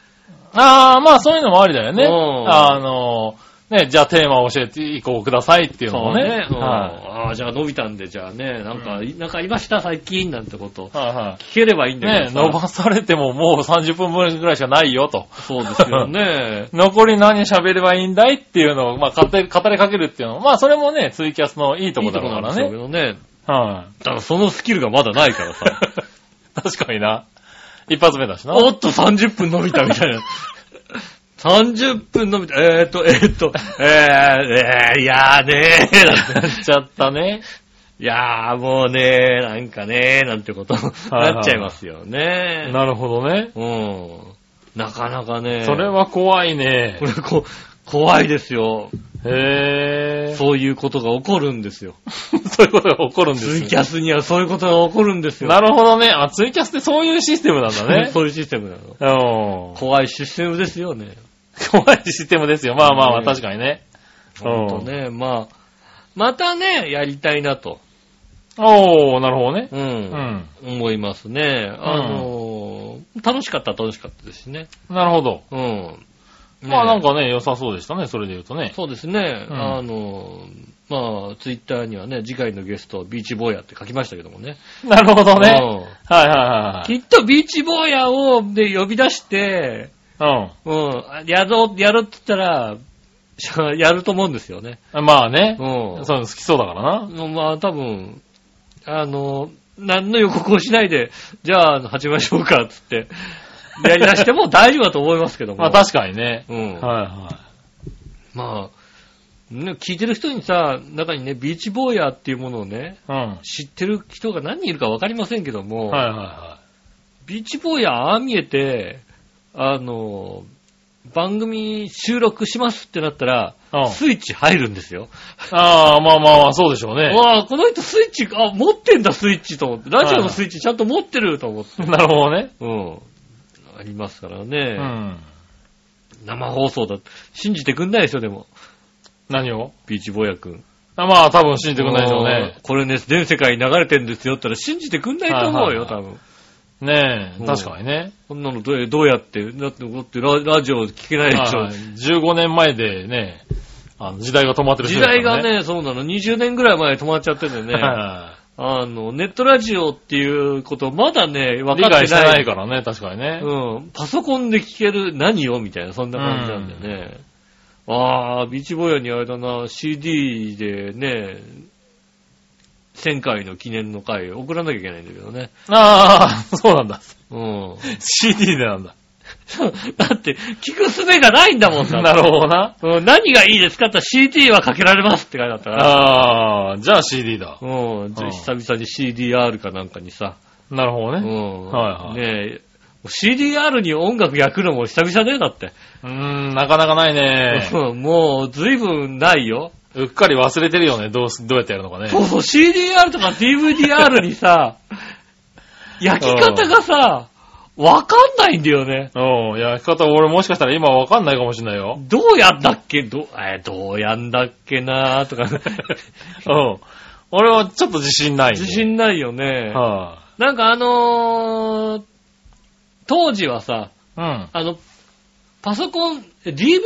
Speaker 3: ああ、まあそういうのもありだよね。
Speaker 2: うん
Speaker 3: あの、ね、じゃあテーマを教えていこうくださいっていうのもね。
Speaker 2: うん
Speaker 3: は
Speaker 2: ああ、じゃあ伸びたんで、じゃあね、なんか、なんかありました、最近、なんてことを
Speaker 3: い。はいは
Speaker 2: 聞ければいいん
Speaker 3: い。
Speaker 2: だけどさ。
Speaker 3: ね、伸ばされてももう30分分ぐらいしかないよと。
Speaker 2: そうですよね。
Speaker 3: 残り何喋ればいいんだいっていうのを、まあ、語りかけるっていうのも、まあ、それもね、ツイキャスのいいとこだから
Speaker 2: いいとこなんでしょうけ
Speaker 3: ね。
Speaker 2: どね。
Speaker 3: は
Speaker 2: ただそのスキルがまだないからさ。
Speaker 3: い。確かにな。一発目だしな。
Speaker 2: おっと30分伸びたみたいな。30分伸びた。えーっと、えーっと、えー、えー、いやーねー、なんて
Speaker 3: なっちゃったね。
Speaker 2: いやーもうねー、なんかねー、なんてこと、なっちゃいますよね。
Speaker 3: なるほどね。
Speaker 2: うん。なかなかね。
Speaker 3: それは怖いね
Speaker 2: こ。れこ、怖いですよ。
Speaker 3: へぇー。
Speaker 2: そういうことが起こるんですよ。
Speaker 3: そういうことが起こるんです
Speaker 2: ツ
Speaker 3: ね
Speaker 2: イキャスにはそういうことが起こるんですよ。
Speaker 3: なるほどね。あ、ツイキャスってそういうシステムなんだね。
Speaker 2: そういうシステムなの。
Speaker 3: うん。
Speaker 2: 怖いシステムですよね。
Speaker 3: 怖いシステムですよ。まあまあまあ、
Speaker 2: ね
Speaker 3: 確かにね。
Speaker 2: ほんとね、まあ、またね、やりたいなと、
Speaker 3: おー、なるほどね。
Speaker 2: う、
Speaker 3: うんん。
Speaker 2: 思いますね。あのー楽しかった楽しかったですしね。
Speaker 3: なるほど。
Speaker 2: うん。ね
Speaker 3: まあなんかね、良さそうでしたね。それで言うとね。
Speaker 2: そうですね。
Speaker 3: うん
Speaker 2: あのーまあ、ツイッターにはね、次回のゲスト、ビーチボーヤって書きましたけどもね。
Speaker 3: なるほどね。
Speaker 2: うん
Speaker 3: はいはいはい
Speaker 2: きっとビーチボーヤをで呼び出して、
Speaker 3: はい。
Speaker 2: うん、やろう、やるって言ったら、やると思うんですよね。
Speaker 3: うん。まあね。
Speaker 2: うん。
Speaker 3: そういうの好きそうだからな。
Speaker 2: まあ多分、あの、何の予告をしないで、じゃあ始めましょうか、つって、やり出しても大丈夫だと思いますけども。
Speaker 3: まあ確かにね。
Speaker 2: うん。
Speaker 3: はいは
Speaker 2: まあ、ね、聞いてる人にさ、中にね、ビーチボーヤーっていうものをね、
Speaker 3: い。うん。
Speaker 2: 知ってる人が何人いるかわかりませんけども、
Speaker 3: はいは
Speaker 2: ビーチボーヤーああ見えて、あの、番組収録しますってなったら。スイッチ入るんですよ。
Speaker 3: ああ、まあまあまあ、そうでしょうね。
Speaker 2: わあ、この人スイッチ、あ、持ってんだ、スイッチと思って。ラジオのスイッチちゃんと持ってると思って。
Speaker 3: なるほどね。
Speaker 2: うん。ありますから
Speaker 3: う
Speaker 2: ね。
Speaker 3: ん。
Speaker 2: 生放送だ。信じてくんないですよ、でも。
Speaker 3: 何を？
Speaker 2: ビーチボーヤくん。
Speaker 3: あまあ多分信じてくんないでしょうね。
Speaker 2: これね、全世界に流れてんですよって言ったら信じてくんないと思うよ、
Speaker 3: はいはい
Speaker 2: 多分。
Speaker 3: ねえ、
Speaker 2: うん
Speaker 3: 確かにね。
Speaker 2: こんなのどうどうやって、だって、だってララジオ聞けないでしょ
Speaker 3: はい。15年前でね、あの時代が止まってる
Speaker 2: 時代が、ね、そうなの、20年ぐらい前に止まっちゃっててね、
Speaker 3: は
Speaker 2: あの、ネットラジオっていうことまだね、
Speaker 3: い
Speaker 2: 分かって
Speaker 3: 理解して
Speaker 2: ない。
Speaker 3: ないからね、確かにね。
Speaker 2: うん。パソコンで聞ける何よみたいな、そんな感じなんでね。ああ、ビーチボーヤにあれだな、CD でね、1000回の記念の回送らなきゃいけないんだけどね。
Speaker 3: ああ、そうなんだ。
Speaker 2: うん。
Speaker 3: CD でなんだ。
Speaker 2: だって、聞く術がないんだもん
Speaker 3: なるほどな。
Speaker 2: うん何がいいですかって CD はかけられますって書いてあったから。
Speaker 3: ああ、じゃあ CD だ。
Speaker 2: うん。じゃあ
Speaker 3: うん
Speaker 2: 久々に CDR かなんかにさ。
Speaker 3: なるほどね。
Speaker 2: うん。
Speaker 3: はいはい
Speaker 2: ねえ、CDR に音楽焼くのも久々ねだって。
Speaker 3: うーん、なかなかないね。
Speaker 2: うんもう、ずいぶんないよ。
Speaker 3: うっかり忘れてるよね。どうす、どうやってやるのかね。
Speaker 2: そうそう、CDR とか DVDR にさ、焼き方がさ、わかんないんだよね。
Speaker 3: うん、焼き方俺もしかしたら今わかんないかもしれないよ。
Speaker 2: どうやんだっけ？ど、えーどうやんだっけなーとか。
Speaker 3: うん。俺はちょっと自信ない、
Speaker 2: 自信ないよね。
Speaker 3: は
Speaker 2: なんかあのー、当時はさ、
Speaker 3: い、うん。
Speaker 2: あの、パソコン、DVD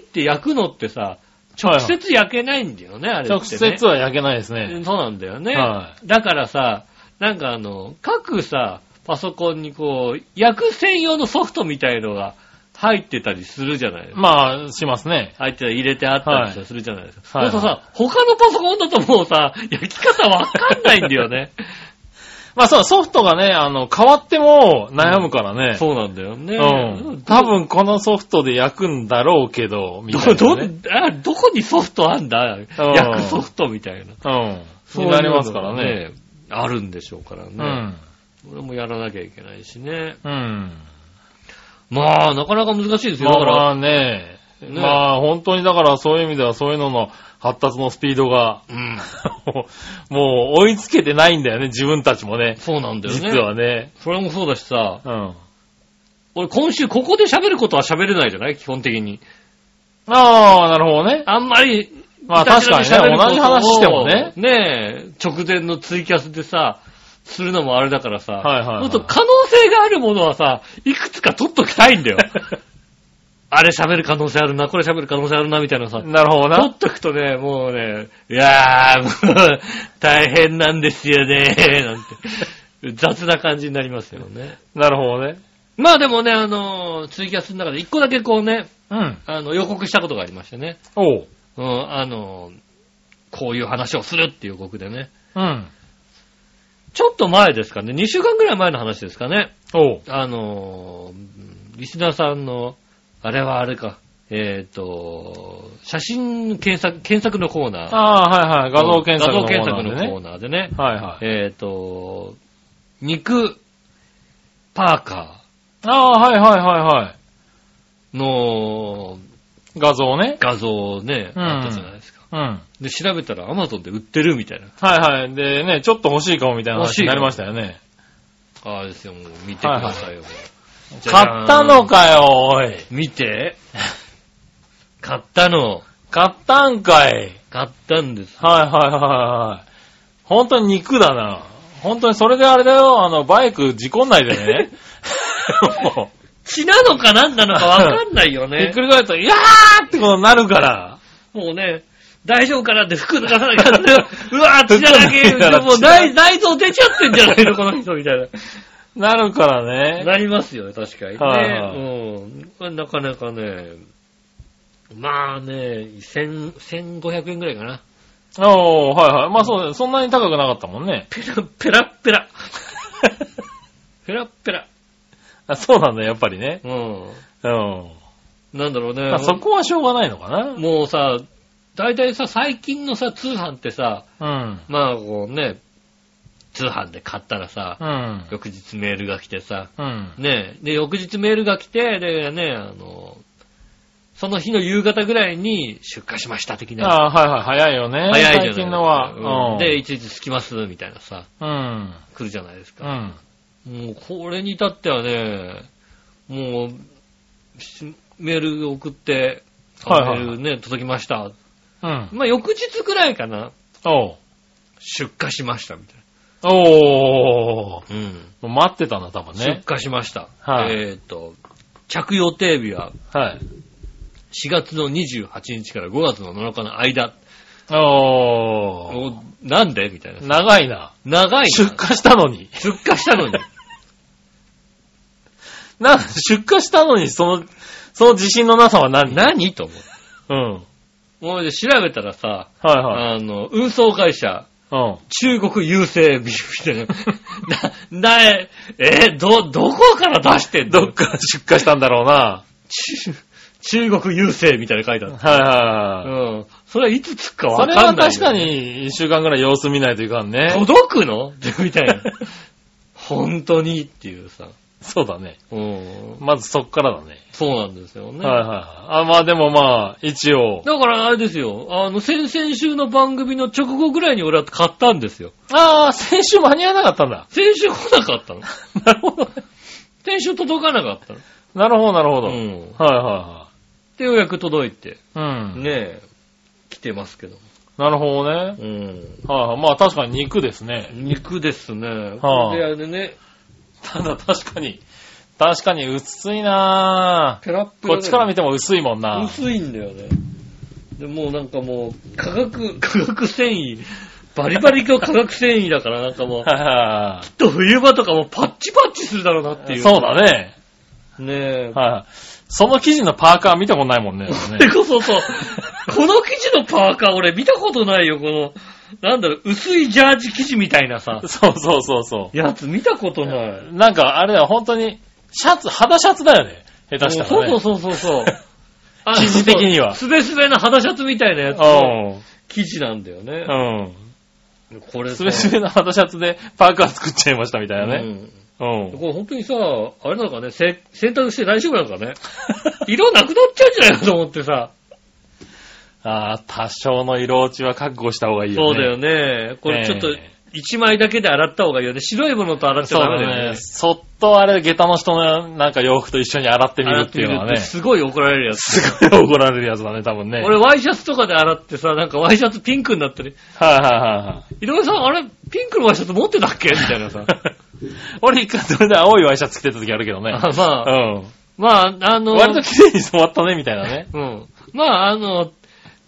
Speaker 2: って焼くのってさ、直接焼けないんだよね、あれって、ね。
Speaker 3: 直接は焼けないですね。
Speaker 2: そうなんだよね。
Speaker 3: は
Speaker 2: だからさ、なんかあの、各さ、パソコンにこう、焼く専用のソフトみたいのが入ってたりするじゃない
Speaker 3: まあ、しますね。
Speaker 2: 入ってたり入れてあったりするじゃないですか。
Speaker 3: はい
Speaker 2: そうさ、他のパソコンだともうさ、焼き方わかんないんだよね。
Speaker 3: まあそう、ソフトがね、あの、変わっても悩むからね。
Speaker 2: そうなんだよね。
Speaker 3: うん。多分このソフトで焼くんだろうけど、みたい
Speaker 2: ど、ど、
Speaker 3: な、ね。
Speaker 2: あどこにソフトあんだ？焼くソフトみたいな。
Speaker 3: うん。そうなりますからね。
Speaker 2: あるんでしょうからね。
Speaker 3: うん。
Speaker 2: 俺もやらなきゃいけないしね。
Speaker 3: うん。
Speaker 2: まあ、なかなか難しいですよ。だから、
Speaker 3: まあまあね、
Speaker 2: ね
Speaker 3: まあ本当にだからそういう意味ではそういうのの発達のスピードが、
Speaker 2: うん。
Speaker 3: もう追いつけてないんだよね、自分たちもね。
Speaker 2: そうなんだよね。
Speaker 3: 実はね。
Speaker 2: それもそうだしさ、
Speaker 3: うん。
Speaker 2: 俺今週ここで喋ることは喋れないじゃない？基本的に。
Speaker 3: ああ、なるほどね。
Speaker 2: あんまり、
Speaker 3: まあ確かにね同じ話してもね
Speaker 2: ねえ、直前のツイキャスでさ、するのもあれだからさ、
Speaker 3: はいはいはい
Speaker 2: もっと可能性があるものはさ、いくつか取っときたいんだよ。あれ喋る可能性あるな、これ喋る可能性あるな、みたいなさ。
Speaker 3: なるほどな
Speaker 2: 取っ。とくとね、もうね、いやー、もう、大変なんですよね、なんて。雑な感じになりますよね。
Speaker 3: なるほどね。
Speaker 2: まあでもね、あの、ツイキャスの中で一個だけこうね、
Speaker 3: うん。
Speaker 2: あの、予告したことがありましてね。
Speaker 3: おう。
Speaker 2: うん、あの、こういう話をするっていう予告でね。
Speaker 3: うん。
Speaker 2: ちょっと前ですかね、2週間ぐらい前の話ですかね。
Speaker 3: おう。
Speaker 2: あの、リスナーさんの、あれはあれか、えっ、と、写真検索、検索のコーナー。
Speaker 3: ああ、はいはい。画像検索の
Speaker 2: 画像検索のコー
Speaker 3: コーナーでね。はいはい。
Speaker 2: えっ、と、肉、パーカ
Speaker 3: ああ、はいはいはいはい。
Speaker 2: ーの
Speaker 3: 画像ね。
Speaker 2: 画像ね、
Speaker 3: うん
Speaker 2: あったじゃないですか。
Speaker 3: うん。はい
Speaker 2: で、調べたら Amazon で売ってるみたいな。
Speaker 3: はい。でね、ちょっと欲しいかもみたいな話になりましたよね。
Speaker 2: ああですよ、もう見てくださいよ。じゃ
Speaker 3: 買
Speaker 2: じゃーん
Speaker 3: ったのかよ、おい。
Speaker 2: 見て。買ったの。
Speaker 3: 買ったんかい。
Speaker 2: 買ったんです。
Speaker 3: はいはいはいはい。本当に肉だな。本当にそれであれだよ、あの、バイク事故んないでね。も
Speaker 2: 血なのか何なのかわかんないよ
Speaker 3: う、ひっ
Speaker 2: ね
Speaker 3: く。り返ると、いやーってことになるから。
Speaker 2: もうね、大丈夫かなって服脱がさなきゃ。うわー、血だらけ。もう内臓出ちゃってんじゃないの、この人みたいな。
Speaker 3: なるからね。
Speaker 2: なりますよね、確かにね。
Speaker 3: は
Speaker 2: うんなかなかね、まあね、千1500円くらいかな。
Speaker 3: おー、はいはい。まあそうだよそんなに高くなかったもんね。
Speaker 2: ペラペラッペラ。ペラッペラ。
Speaker 3: あそうなんだ、やっぱりね。
Speaker 2: うん。
Speaker 3: うん。
Speaker 2: なんだろうね。
Speaker 3: まあそこはしょうがないのかな。
Speaker 2: もうさ、大体さ、最近のさ、通販ってさ、
Speaker 3: うん。
Speaker 2: まあこうね、通販で買ったらさ、
Speaker 3: うん。
Speaker 2: 翌日メールが来てさ、
Speaker 3: うん。
Speaker 2: ねで、翌日メールが来て、でね、あの、その日の夕方ぐらいに出荷しました的な。
Speaker 3: ああ、はいはい、早いよね。
Speaker 2: 早いじゃない
Speaker 3: 最近のは。うん。
Speaker 2: うんで、いついつ着きますみたいなさ、
Speaker 3: うん。
Speaker 2: 来るじゃないですか。
Speaker 3: うん。
Speaker 2: もう、これに至ってはね、もう、しメール送って、あ
Speaker 3: はいはい
Speaker 2: メールね、届きました。
Speaker 3: うん。
Speaker 2: まあ、翌日ぐらいかな、
Speaker 3: おう。
Speaker 2: 出荷しましたみたい
Speaker 3: おー。
Speaker 2: うん。
Speaker 3: 待ってたんだ、多分
Speaker 2: 出
Speaker 3: ね。
Speaker 2: 荷しました。
Speaker 3: はい
Speaker 2: えっ、と、着予定日は
Speaker 3: はい。
Speaker 2: 4月の28日から5月の7日の間。
Speaker 3: おー。
Speaker 2: おなんで？みたいな。
Speaker 3: 長いな。
Speaker 2: 長いな。
Speaker 3: 出荷したのに。
Speaker 2: 出荷したのに。
Speaker 3: な、出荷したのに、その、その自信のなさは何？
Speaker 2: 何と思う？
Speaker 3: うん。
Speaker 2: もうで調べたらさ、
Speaker 3: はいはい。
Speaker 2: あの、運送会社、
Speaker 3: うん。
Speaker 2: 中国郵政ビュみたいな。な、なえ、えど、どこから出してんの？
Speaker 3: どっから出荷したんだろうな。
Speaker 2: 中中国郵政みたいなの書いてある。
Speaker 3: はいはいはい。
Speaker 2: うん。それはいつ着くかわ
Speaker 3: それ
Speaker 2: かんないよ。
Speaker 3: は確かに一週間ぐらい様子見ないといかんね。
Speaker 2: 届くのみたいな。本当にっていうさ。
Speaker 3: そうだね。
Speaker 2: うん。
Speaker 3: まずそっからだね。
Speaker 2: そうなんですよね。
Speaker 3: はいはいはい。あ、まあでもまあ、一応。
Speaker 2: だからあれですよ。あの、先々週の番組の直後ぐらいに俺は買ったんですよ。
Speaker 3: ああ、先週間に合わなかったんだ。
Speaker 2: 先週来なかったの。
Speaker 3: なるほどね。
Speaker 2: 先週届かなかったの。
Speaker 3: なるほどなるほど。はい
Speaker 2: うん。
Speaker 3: は
Speaker 2: で、ようやく届いて、
Speaker 3: いはい。うん。
Speaker 2: ねえ、来てますけど。
Speaker 3: なるほどね。
Speaker 2: うん。
Speaker 3: はいはい。まあ確かに肉ですね。
Speaker 2: 肉ですね。
Speaker 3: はあ
Speaker 2: であれでね、
Speaker 3: ただ確かに、確かに薄いな
Speaker 2: ペラッペラで
Speaker 3: こっちから見ても薄いもんな。
Speaker 2: 薄いんだよね。で、もうなんかもう、化学、化学繊維、バリバリの化学繊維だからなんかもう、きっと冬場とかもパッチパッチするだろうなっていう。
Speaker 3: いそうだね。
Speaker 2: ねえ。
Speaker 3: はい。その生地のパーカー見たことないもんね。
Speaker 2: でこ そそう。この生地のパーカー俺見たことないよ、この、なんだろう、薄いジャージ生地みたいなさ、
Speaker 3: そうそうそうそ
Speaker 2: やつ見たことない。
Speaker 3: う。なんかあれだよ、本当に、シャツ、肌シャツだよね。下手したらね。
Speaker 2: そうそうそうそう。あ
Speaker 3: 生地的には
Speaker 2: すべすべな肌シャツみたいなやつ
Speaker 3: う
Speaker 2: の生地なんだよね。
Speaker 3: ん。
Speaker 2: これ
Speaker 3: うん。すべすべの肌シャツでパーカー作っちゃいましたみたいなね。
Speaker 2: うん
Speaker 3: うん。
Speaker 2: これ本当にさ、あれなのかね、せ洗濯して大丈夫なのかね。色なくなっちゃうんじゃないかと思ってさ。
Speaker 3: ああ、多少の色落ちは覚悟した方がいいよね。
Speaker 2: そうだよね。これちょっと
Speaker 3: ええ
Speaker 2: 一枚だけで洗った方がいいよね。白いものと洗っちゃ
Speaker 3: そう
Speaker 2: ダメだよね
Speaker 3: だね。。そっとあれ、下駄の人のなんか洋服と一緒に洗ってみるっていうのはね、
Speaker 2: すごい怒られるやつ。
Speaker 3: すごい怒られるやつだね、多分ね。
Speaker 2: 俺、ワイシャツとかで洗ってさ、なんかワイシャツピンクになったり、
Speaker 3: はいはいはいはい。
Speaker 2: 井上さん、あれ、ピンクのワイシャツ持ってたっけ？みたいなさ。
Speaker 3: 俺一回それで青いワイシャツ着てた時あるけどね。
Speaker 2: あまあ、
Speaker 3: うん。
Speaker 2: まあ、あの、
Speaker 3: 割と綺麗に染まったね、みたいなね。
Speaker 2: うん。まあ、あの、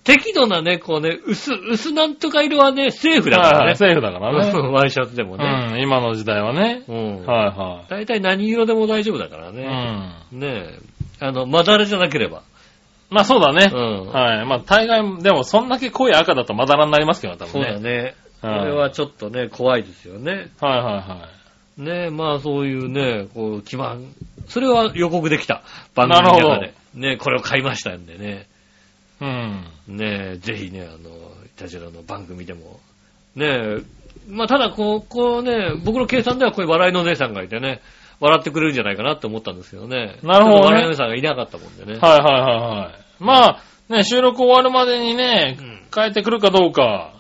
Speaker 2: 適度なね、こうね、薄、薄なんとか色はね、セーフだからね。
Speaker 3: はいはいセーフだからね。
Speaker 2: ワイシャツでもね。
Speaker 3: うん、今の時代はね。
Speaker 2: うん。
Speaker 3: はいは
Speaker 2: 大体何色でも大丈夫だから
Speaker 3: い。う
Speaker 2: ね。
Speaker 3: ん。
Speaker 2: ねえ。あの、まだれじゃなければ。
Speaker 3: まあそうだね
Speaker 2: う。ん。
Speaker 3: はい。まあ大概、でもそんだけ濃い赤だとまだらになりますけど、多
Speaker 2: そう
Speaker 3: 分ね。
Speaker 2: だね。こ
Speaker 3: うん
Speaker 2: れはちょっとね、怖いですよね。
Speaker 3: はいはいは
Speaker 2: ねえ、まあそういうね、こう、基盤。それは予告できた。番組の中
Speaker 3: な
Speaker 2: で。ねえ、これを買いましたんでね。
Speaker 3: い。うん。
Speaker 2: ねえ、ぜひね、あの、イタジラの番組でも。ねえ、まあただこう、こうね、僕の計算ではこういう笑いのお姉さんがいてね、笑ってくれるんじゃないかなって思ったんですけどね。
Speaker 3: なるほどね
Speaker 2: 笑いのお姉さんがいなかったもんでね。
Speaker 3: はいはいはいはい。まあ、ね、収録終わるまでにね
Speaker 2: うん、
Speaker 3: 帰ってくるかどうか、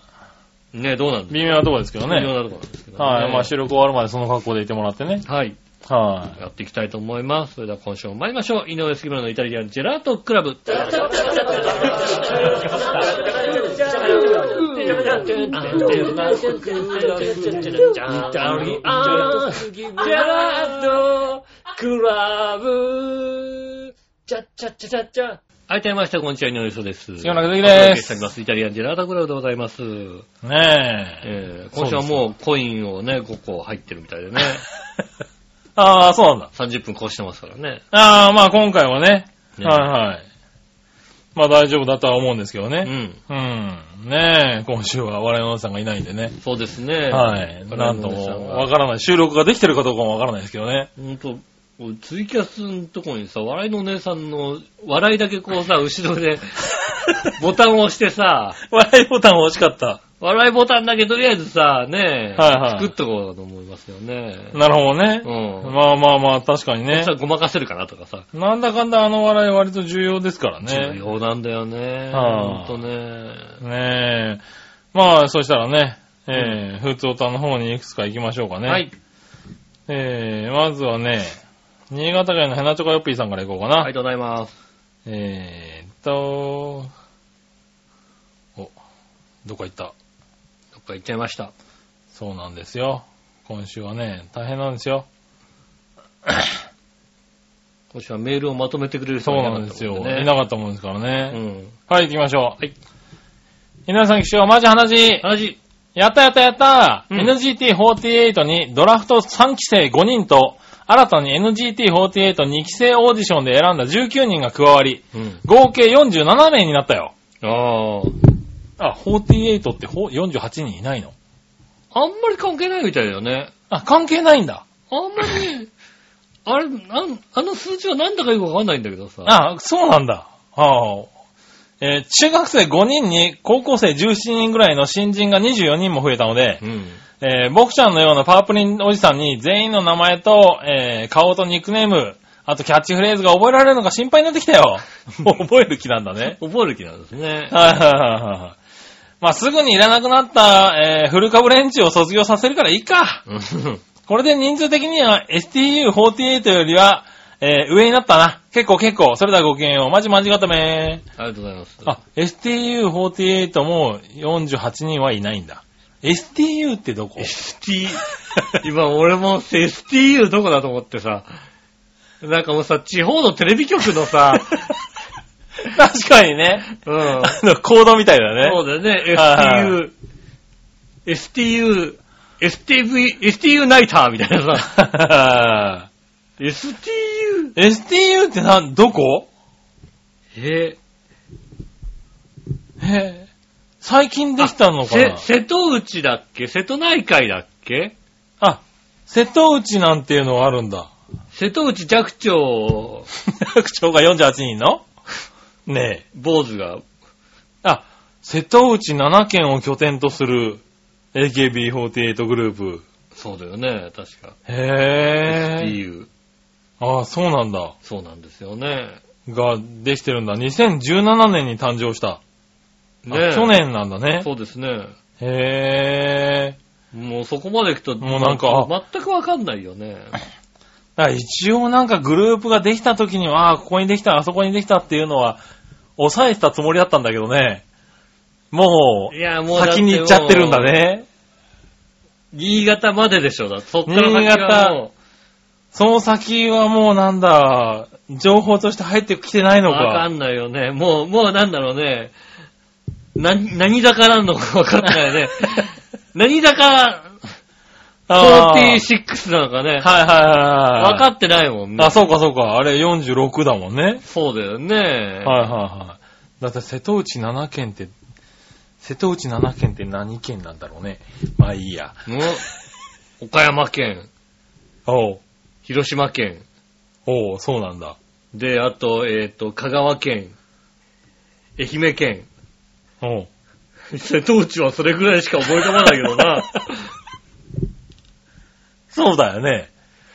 Speaker 2: ねえ、どうなんですか？
Speaker 3: 微妙なところですけどね。
Speaker 2: 微妙なところなんですけどね。
Speaker 3: はい。まあ収録終わるまでその格好でいてもらってね。
Speaker 2: はい。
Speaker 3: は
Speaker 2: やっていきたいと思います。それでは今週も参りましょう。井上杉村のイタリアンジェラートクラブ。はい、改めまして、こんにちは、井上翔です。
Speaker 3: 杉村和樹です
Speaker 2: おます。イタリアンジェラートクラブでございます。
Speaker 3: い。ねえ。
Speaker 2: えー、今週はもうコインをね、5個入ってるみたいでね。
Speaker 3: ああ、そうなんだ。
Speaker 2: 30分越してますからね。
Speaker 3: ああ、まあ今回はね。
Speaker 2: ね
Speaker 3: はいはい。まあ大丈夫だとは思うんですけどね。
Speaker 2: うん。
Speaker 3: うん。ねえ、今週は笑いのお姉さんがいないんでね。
Speaker 2: そうですね。
Speaker 3: はい。なんとも
Speaker 2: が
Speaker 3: わからない。収録ができてるかどうかもわからないですけどね。
Speaker 2: ほんと、ツイキャスのとこにさ、笑いのお姉さんの、笑いだけこうさ、後ろで、ボタンを押してさ、
Speaker 3: 笑いボタン欲しかった。
Speaker 2: 笑いボタンだけとりあえずさ、ね、
Speaker 3: はいはい
Speaker 2: 作っとこうと思いますよね。
Speaker 3: なるほどね
Speaker 2: う。ん。
Speaker 3: まあまあまあ、確かにね
Speaker 2: そした。らごまかせるかなとかさ。
Speaker 3: なんだかんだあの笑い割と重要ですから
Speaker 2: 重
Speaker 3: ね。
Speaker 2: 要なんだよね。
Speaker 3: はあ
Speaker 2: ほんとね。
Speaker 3: ねえ。まあ、そしたらね、えー、ふつおたの方にいくつか行きましょうかね。
Speaker 2: はい。。
Speaker 3: えー、まずはね、新潟県のヘナチョコヨッピーさんから行こうかな。
Speaker 2: ありがとうございます。
Speaker 3: えーっと、お、どこ行った
Speaker 2: か行っちゃいました。
Speaker 3: そうなんですよ。今週はね、大変なんですよ。
Speaker 2: 今週はメールをまとめてくれる人
Speaker 3: そう
Speaker 2: がいなかった
Speaker 3: なんですよ。いなかったもんですから
Speaker 2: う
Speaker 3: ね。
Speaker 2: ん。
Speaker 3: はい、行きましょう。
Speaker 2: はい。
Speaker 3: 皆さん、気象、マジ話。
Speaker 2: 話。
Speaker 3: やったやったやった、
Speaker 2: うん
Speaker 3: !NGT48 にドラフト3期生5人と、新たに NGT482 期生オーディションで選んだ19人が加わり、
Speaker 2: うん。
Speaker 3: 合計47名になったよ。
Speaker 2: ああ。
Speaker 3: あ、48ってほ48人いないの？
Speaker 2: あんまり関係ないみたいだよね。
Speaker 3: あ、関係ないんだ。
Speaker 2: あんまり、あれ、なん、あの数字はなんだかよくわかんないんだけどさ。
Speaker 3: あ、そうなんだ。ああえー中学生5人に高校生17人ぐらいの新人が24人も増えたので、
Speaker 2: うん。
Speaker 3: えー僕ちゃんのようなパープリンおじさんに全員の名前と、えー顔とニックネーム、あとキャッチフレーズが覚えられるのか心配になってきたよ。も う覚える気なんだね。
Speaker 2: 覚える気なんですね。
Speaker 3: はいはいはいはい。まあ、すぐにいらなくなった、えー、フル株連中を卒業させるからいいか。
Speaker 2: うん
Speaker 3: これで人数的には STU48 よりは、えー、上になったな。結構結構。それではごきげんよう。まじまじがため
Speaker 2: ありがとうございます。
Speaker 3: あ、STU48 も48人はいないんだ。STU ってどこ
Speaker 2: ？ST、今俺も STU どこだと思ってさ、なんかもうさ、地方のテレビ局のさ、
Speaker 3: 確かにね。
Speaker 2: うん。
Speaker 3: あの、コードみたいだね。
Speaker 2: そうだよね、
Speaker 3: は
Speaker 2: STU、STU、STV、STU ナイターみたいなさ、STU、
Speaker 3: STU ってなん、どこ？
Speaker 2: え。
Speaker 3: へぇ最近できたのか
Speaker 2: せ
Speaker 3: な
Speaker 2: 瀬戸内だっけ？瀬戸内海だっけ？
Speaker 3: あ、瀬戸内なんていうのがあるんだ。
Speaker 2: 瀬戸内寂聴。
Speaker 3: 区長が48人の？ねえ。
Speaker 2: 坊主が、
Speaker 3: あ、瀬戸内7県を拠点とする AKB48 グループ。
Speaker 2: そうだよね、確か。
Speaker 3: へぇ
Speaker 2: STU。
Speaker 3: あそうなんだ。
Speaker 2: そうなんですよね。
Speaker 3: ができてるんだ。2017年に誕生した。
Speaker 2: ね
Speaker 3: あ去年なんだね。
Speaker 2: そうですね。
Speaker 3: へぇ
Speaker 2: もうそこまで行くと、
Speaker 3: もうなんか
Speaker 2: 全くわかんないよね。
Speaker 3: ー。一応なんかグループができた時には、あここにできた、あそこにできたっていうのは、抑えてたつもりだったんだけどね。も
Speaker 2: いや、
Speaker 3: う、
Speaker 2: もうだって
Speaker 3: 先に行っちゃってるんだ。ね。
Speaker 2: 新潟まででしょ、だって。そっから先はも
Speaker 3: その先はもうなんだ、情報として入ってきてないの
Speaker 2: う、わか
Speaker 3: か。
Speaker 2: んないよね。もう、もうなんだろうね。な、何坂なのかわかんないよね。何坂46なのかね。
Speaker 3: はいはいはいはい。
Speaker 2: 分かってないもんね。
Speaker 3: あ、そうかそうか。あれ46だもんね。
Speaker 2: そうだよね。
Speaker 3: はいはいはい。だって瀬戸内7県って、瀬戸内7県って何県なんだろうね。まあいいや。
Speaker 2: もう岡山県、
Speaker 3: おう。
Speaker 2: 広島県、
Speaker 3: おう、そうなんだ。
Speaker 2: で、あと、えっ、と、香川県、愛媛県。
Speaker 3: おう。
Speaker 2: 瀬戸内はそれぐらいしか覚えてこないけどな。
Speaker 3: そうだよね。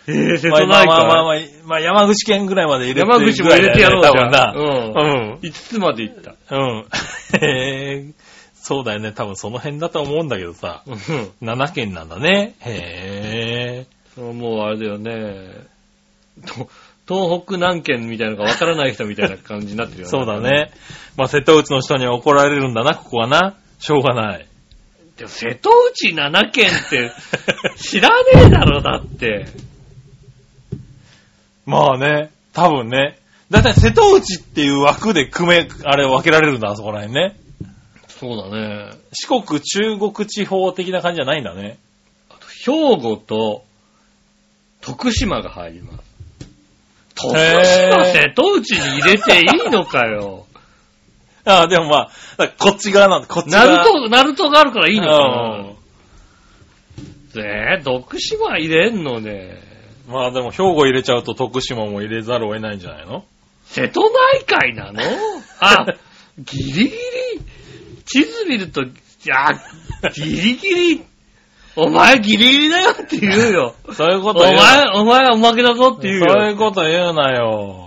Speaker 2: えー、瀬
Speaker 3: まあ
Speaker 2: 戸内
Speaker 3: まあまあまあ
Speaker 2: 海。
Speaker 3: まあ、まあ山口県ぐらいまで入れて
Speaker 2: 山口も入れてやろうじゃん。
Speaker 3: 多分な。
Speaker 2: うん。5つまで行った。
Speaker 3: うん。へえ。そうだよね。多分その辺だと思うんだけどさ。
Speaker 2: うん。
Speaker 3: 7県なんだね。へえ。
Speaker 2: もうあれだよね。と東北何県みたいなのがわからない人みたいな感じになってるよね。
Speaker 3: そうだ。ね。まあ、瀬戸内の人には怒られるんだな、ここはな。しょうがない。
Speaker 2: でも瀬戸内7県って知らねえだろ、だって。
Speaker 3: まあね、多分ね。だいたい瀬戸内っていう枠で組め、あれ分けられるんだ、あそこら辺ね。
Speaker 2: そうだね。
Speaker 3: 四国、中国地方的な感じじゃないんだね。
Speaker 2: 兵庫と徳島が入ります。徳
Speaker 3: へ
Speaker 2: 島、
Speaker 3: ー
Speaker 2: 瀬戸内に入れていいのかよ。
Speaker 3: ああ、でもまあ、こっち側なんだ、こっち側。
Speaker 2: ナルト、ナルトがあるからいいのか
Speaker 3: うん
Speaker 2: な。えー、徳島入れんのね。
Speaker 3: まあでも兵庫入れちゃうと徳島も入れざるを得ないんじゃないの？
Speaker 2: 瀬戸内海なの？あ、ギリギリ、地図見ると、いや、ギリギリ、お前ギリギリだよって言うよ。
Speaker 3: そういうこ
Speaker 2: お
Speaker 3: と言うな。
Speaker 2: 前、お前はおまけだぞって言う
Speaker 3: そういう
Speaker 2: よ。
Speaker 3: こと言うなよ。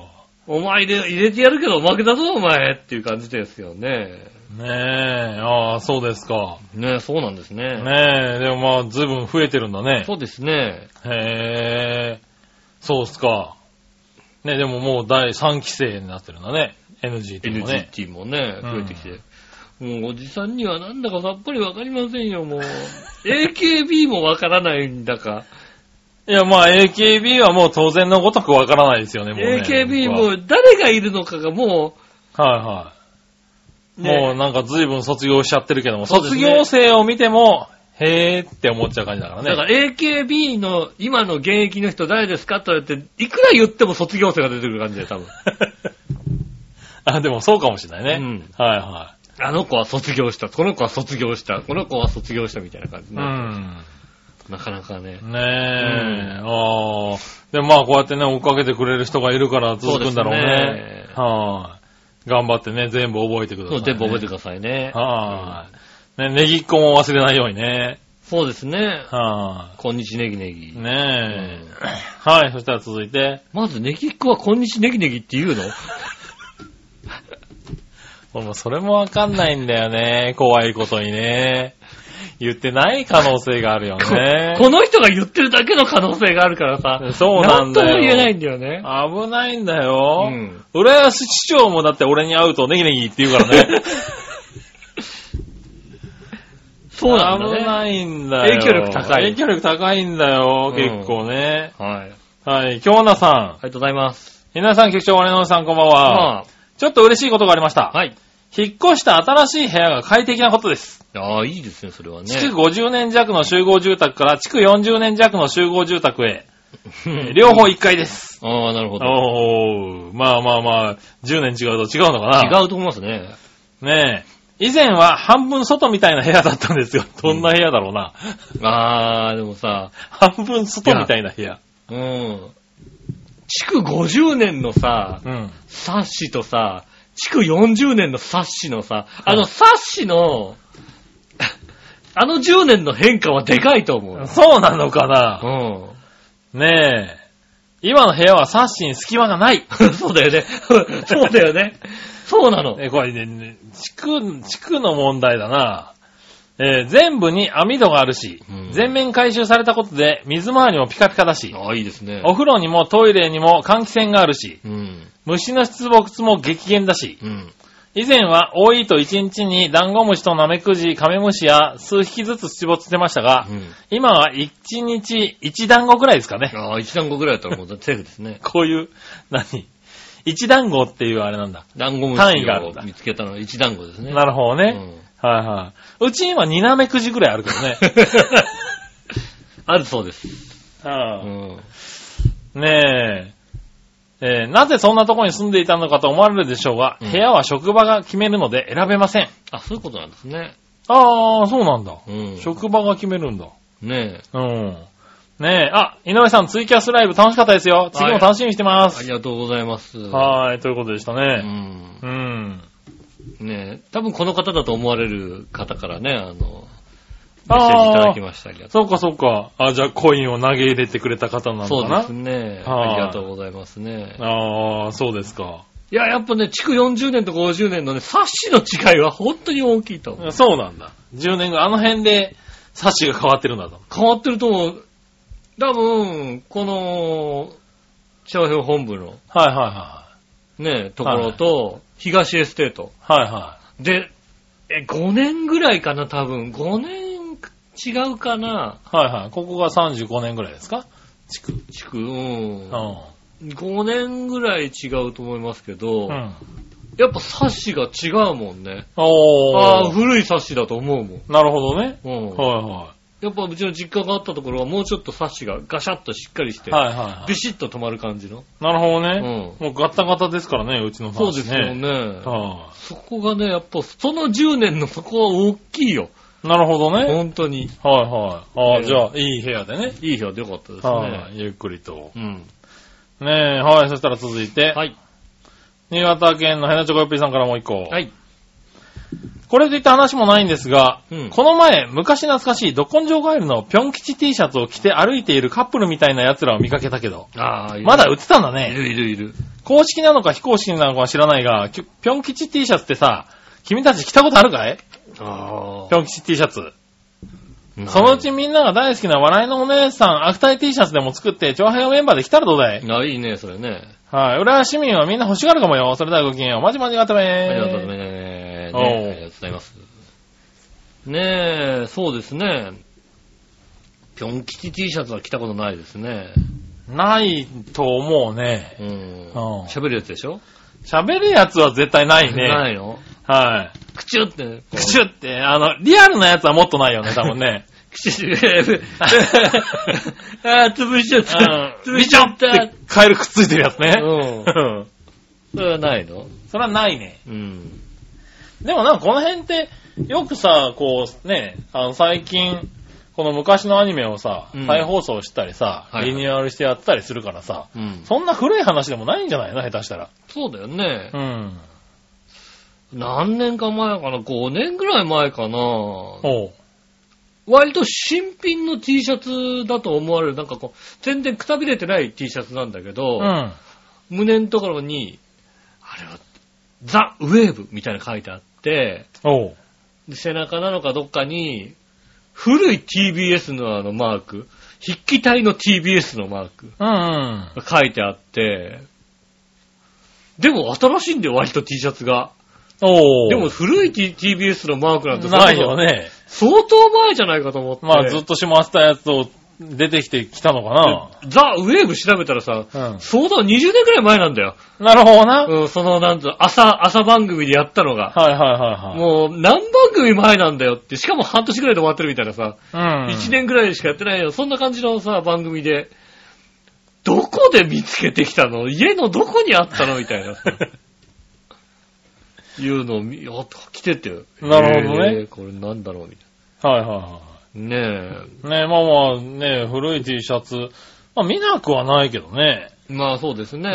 Speaker 2: お前入れ入れてやるけどおまけだぞお前っていう感じですよね。
Speaker 3: ねえ、ああ、そうですか。
Speaker 2: ねそうなんですね。
Speaker 3: ねえ、でもまあ、ずいぶん増えてるんだね。
Speaker 2: そうですね。
Speaker 3: へえ、そうっすか。ね、でももう第3期生になってるんだね。NGT もね。
Speaker 2: NGT もね、
Speaker 3: うん
Speaker 2: 増えてきて。もうおじさんにはなんだかさっぱりわかりませんよ、もう。AKB もわからないんだか。
Speaker 3: いや、まあ AKB はもう当然のごとくわからないですよね、もうね。
Speaker 2: AKB も誰がいるのかがも
Speaker 3: はいはい。
Speaker 2: う、ね
Speaker 3: もうなんか随分卒業しちゃってるけども、卒業生を見ても、へーって思っちゃう感じだからね。
Speaker 2: だから AKB の今の現役の人誰ですかと言って、いくら言っても卒業生が出てくる感じで多分。
Speaker 3: あ、でもそうかもしれないね。
Speaker 2: うん
Speaker 3: はいは
Speaker 2: あの子は卒業した、この子は卒業した、この子は卒業したみたいな感じ
Speaker 3: い。
Speaker 2: に
Speaker 3: うん。
Speaker 2: なかなかね。
Speaker 3: ねえ、ああ。でもまあこうやってね、追っかけてくれる人がいるから続くんだろうね。
Speaker 2: そうね
Speaker 3: はい。頑張ってね、全部覚えてくださ
Speaker 2: そ、
Speaker 3: いうね、
Speaker 2: 全部覚えてくださいね。
Speaker 3: はい。ね、ネギっ子も忘れないようにね。
Speaker 2: そうですね。
Speaker 3: は
Speaker 2: こんにちネギネギ。
Speaker 3: い。ねえ。はい、そしたら続いて、
Speaker 2: まずネギっ子はこんにちネギネギって言うの
Speaker 3: もうそれもわかんないんだよね。怖いことにね。言ってない可能性があるよね。
Speaker 2: この人が言ってるだけの可能性があるからさ。
Speaker 3: そうなんだよ
Speaker 2: とも言えないんだよね。
Speaker 3: 危ないんだよ。
Speaker 2: うん
Speaker 3: 浦安市長もだって俺に会うとネギネギって言うからね。
Speaker 2: そうなんだね。
Speaker 3: 危ないんだよ。
Speaker 2: 影響力高い
Speaker 3: 影響力高いんだよ、
Speaker 2: うん
Speaker 3: 結構ね。
Speaker 2: はい。
Speaker 3: はい。京奈さ
Speaker 2: ありがとうございます。
Speaker 3: ん。皆さん局長、我々のさんこんばんは。
Speaker 2: ま
Speaker 3: ちょっと嬉しいことがありました。
Speaker 2: あ、はい。
Speaker 3: 引っ越した新しい部屋が快適なことです。
Speaker 2: ああ、いいですね、それはね。
Speaker 3: 築50年弱の集合住宅から築40年弱の集合住宅へ。
Speaker 2: うん
Speaker 3: 両方1階です。
Speaker 2: ああ、なるほど。
Speaker 3: おー、まあまあまあ、10年違うと違うのかな。
Speaker 2: 違うと思いますね。
Speaker 3: ねえ。以前は半分外みたいな部屋だったんですよ。どんな部屋だろうな。
Speaker 2: ああ、でもさ、
Speaker 3: 半分外みたいな部屋。
Speaker 2: うん。築50年のさ、
Speaker 3: うん。
Speaker 2: サッシとさ、築40年のサッシのさ、あのサッシの、あの10年の変化はでかいと思う。
Speaker 3: そうなのかな？
Speaker 2: う
Speaker 3: ねえ。今の部屋はサッシに隙間がない。
Speaker 2: ん。そうだよね。そうだよね。そうなの。
Speaker 3: え、これね、ね地区、地区の問題だな。えー全部に網戸があるし、
Speaker 2: うん
Speaker 3: 全面回収されたことで水回りもピカピカだし、
Speaker 2: ああ、いいですね。
Speaker 3: お風呂にもトイレにも換気扇があるし、
Speaker 2: うん。
Speaker 3: 虫の出没も激減だし、
Speaker 2: うん。
Speaker 3: 以前は多いと1日にダンゴムシとナメクジ、カメムシや数匹ずつ出没してましたが、
Speaker 2: うん。
Speaker 3: 今は1日1団子くらいですかね。
Speaker 2: ああ、一団子ぐらいだったらもうセーフですね。
Speaker 3: こういう、何？一団子っていうあれなんだ。
Speaker 2: 団子
Speaker 3: 単位
Speaker 2: 虫を
Speaker 3: があるんだ
Speaker 2: 見つけたのは一団子ですね。
Speaker 3: なるほどね。
Speaker 2: うん
Speaker 3: はいはい。うち今2ナメクジぐらいあるけどね。
Speaker 2: あるそうです。う
Speaker 3: は
Speaker 2: ん。
Speaker 3: いねえ。えーなぜそんなところに住んでいたのかと思われるでしょうが、
Speaker 2: うん
Speaker 3: 部屋は職場が決めるので選べません。
Speaker 2: あ、そういうことなんですね。
Speaker 3: ああ、そうなんだ。
Speaker 2: うん。
Speaker 3: 職場が決めるんだ。
Speaker 2: ねえ。
Speaker 3: うん。ねえ、あ、井上さん、ツイキャスライブ楽しかったですよ。次も楽しみにしてま
Speaker 2: あ
Speaker 3: す。
Speaker 2: りがとうございます。
Speaker 3: はい、ということでした
Speaker 2: う
Speaker 3: ね。
Speaker 2: ん。
Speaker 3: うん。
Speaker 2: ねえ。多分この方だと思われる方からね、あの、メッセージいただきましたけど。
Speaker 3: そっかそっか。あ、じゃあコインを投げ入れてくれた方なのかな？
Speaker 2: そうですね。
Speaker 3: はい
Speaker 2: ありがとうございますね。
Speaker 3: ああ、そうですか。
Speaker 2: いや、やっぱね、築40年と50年のね、冊子の違いは本当に大きいと思う。
Speaker 3: そうなんだ。10年後、あの辺で、サッシが変わってるんだと。
Speaker 2: 変わってると思う。多分、この、商標本部の
Speaker 3: はいは
Speaker 2: ね、ところと、東エステート。
Speaker 3: いはい。はいは
Speaker 2: で、え、5年ぐらいかな、多分。5年違うかな。
Speaker 3: い。はいはい。ここが35年ぐらいですか？地区。
Speaker 2: 築、うん
Speaker 3: う。ん。
Speaker 2: 5年ぐらい違うと思いますけど、
Speaker 3: うん。
Speaker 2: やっぱ冊子が違うもんね。ああ、古い冊子だと思うもん。
Speaker 3: なるほどね。
Speaker 2: うん。
Speaker 3: は
Speaker 2: やっぱうちの実家があったところはもうちょっと冊子がガシャッとしっかりして、
Speaker 3: いはい。はいはいはい
Speaker 2: ビ。シッと止まる感じの。
Speaker 3: なるほどね。
Speaker 2: うん。
Speaker 3: もうガタガタですからね、うちの
Speaker 2: そうですよね。
Speaker 3: は
Speaker 2: そこがね、やっぱその10年のそこは大きいよ。
Speaker 3: い。なるほどね。
Speaker 2: 本当に。
Speaker 3: はいはい。ああ、
Speaker 2: ね
Speaker 3: じゃあ、いい部屋でね。
Speaker 2: いい日はでよかったですね。
Speaker 3: はい。ゆっくりと。
Speaker 2: うん。
Speaker 3: ねえ、はい。そしたら続いて、
Speaker 2: はい。
Speaker 3: 新潟県のヘナチョコヨッピーさんからもう一個。
Speaker 2: はい。
Speaker 3: これといった話もないんですが、
Speaker 2: うん
Speaker 3: この前、昔懐かしいド根性ガエルのぴょん吉 T シャツを着て歩いているカップルみたいな奴らを見かけたけど、
Speaker 2: あ
Speaker 3: まだ売ってたんだ
Speaker 2: い
Speaker 3: ね。
Speaker 2: るいるいる。
Speaker 3: 公式なのか非公式なのかは知らないが、きぴょん吉 T シャツってさ、君たち着たことあるかい？
Speaker 2: あ
Speaker 3: ぴょん吉 T シャツ。
Speaker 2: あ。
Speaker 3: そのうちみんなが大好きな笑いのお姉さん、アフター T シャツでも作って、長編メンバーで着たらどうだい？
Speaker 2: あ、いいね、それね。
Speaker 3: はい。浦和市民はみんな欲しがるかもよ。それではごきげんよう。まじまじがため
Speaker 2: ありがとうございます。ねありがとうございます。ねえ、そうですね。ぴょん吉 T シャツは着たことないですね。
Speaker 3: ないと思うね。
Speaker 2: うん
Speaker 3: うん。
Speaker 2: 喋るやつでしょ？
Speaker 3: 喋るやつは絶対ないね。
Speaker 2: ないの？
Speaker 3: はい。
Speaker 2: くちゅって。こう
Speaker 3: クシュって、あの、リアルなやつはもっとないよね、多分ね。
Speaker 2: くちゅあー、潰しちゃった。潰しちゃった。
Speaker 3: ってカエルくっついてるやつね。
Speaker 2: うん。
Speaker 3: うん。
Speaker 2: それはないの？
Speaker 3: それはないね。
Speaker 2: うん。
Speaker 3: でもなんかこの辺って、よくさ、こうね、あの最近、この昔のアニメをさ、
Speaker 2: うん
Speaker 3: 再放送したりさ、
Speaker 2: はいはい
Speaker 3: リニューアルしてやってたりするからさ、
Speaker 2: うん。
Speaker 3: そんな古い話でもないんじゃないの？下手したら。
Speaker 2: そうだよね
Speaker 3: う。ん。
Speaker 2: 何年か前かな ?5 年ぐらい前かな
Speaker 3: おう。
Speaker 2: 割と新品の T シャツだと思われる、なんかこう、全然くたびれてない T シャツなんだけど、
Speaker 3: うん。
Speaker 2: 胸のところに、あれは、ザ・ウェーブみたいなの書いてあって、
Speaker 3: おう。
Speaker 2: で背中なのかどっかに、古い TBS のあのマーク、筆記体の TBS のマーク
Speaker 3: うんうん。
Speaker 2: が書いてあって、でも新しいんだよ、割と T シャツが。
Speaker 3: おう。
Speaker 2: でも古い T- TBS のマークなんて
Speaker 3: ないよね。
Speaker 2: 相当前じゃないかと思って。
Speaker 3: まあずっとしまったやつを出てきてきたのか
Speaker 2: ザ・ウェーブ調べたらさ、
Speaker 3: な。うん。
Speaker 2: 相当20年くらい前なんだよ。
Speaker 3: なるほどな。
Speaker 2: うん、その、なんつうの朝、朝番組でやったのが。
Speaker 3: はいはいはいはい。
Speaker 2: もう、何番組前なんだよって、しかも半年くらいで終わってるみたいなさ、
Speaker 3: うん。
Speaker 2: 1年くらいしかやってないよ。そんな感じのさ、番組で、どこで見つけてきたの？家のどこにあったの？みたいなさ。いうのを見、あ、来てて。
Speaker 3: なるほどね
Speaker 2: えーこれなんだろう？みたい
Speaker 3: はいはいは
Speaker 2: な。ねえ。
Speaker 3: い。ねまあまあね古い T シャツ。まあ見なくはないけどね。
Speaker 2: まあそうですね。
Speaker 3: う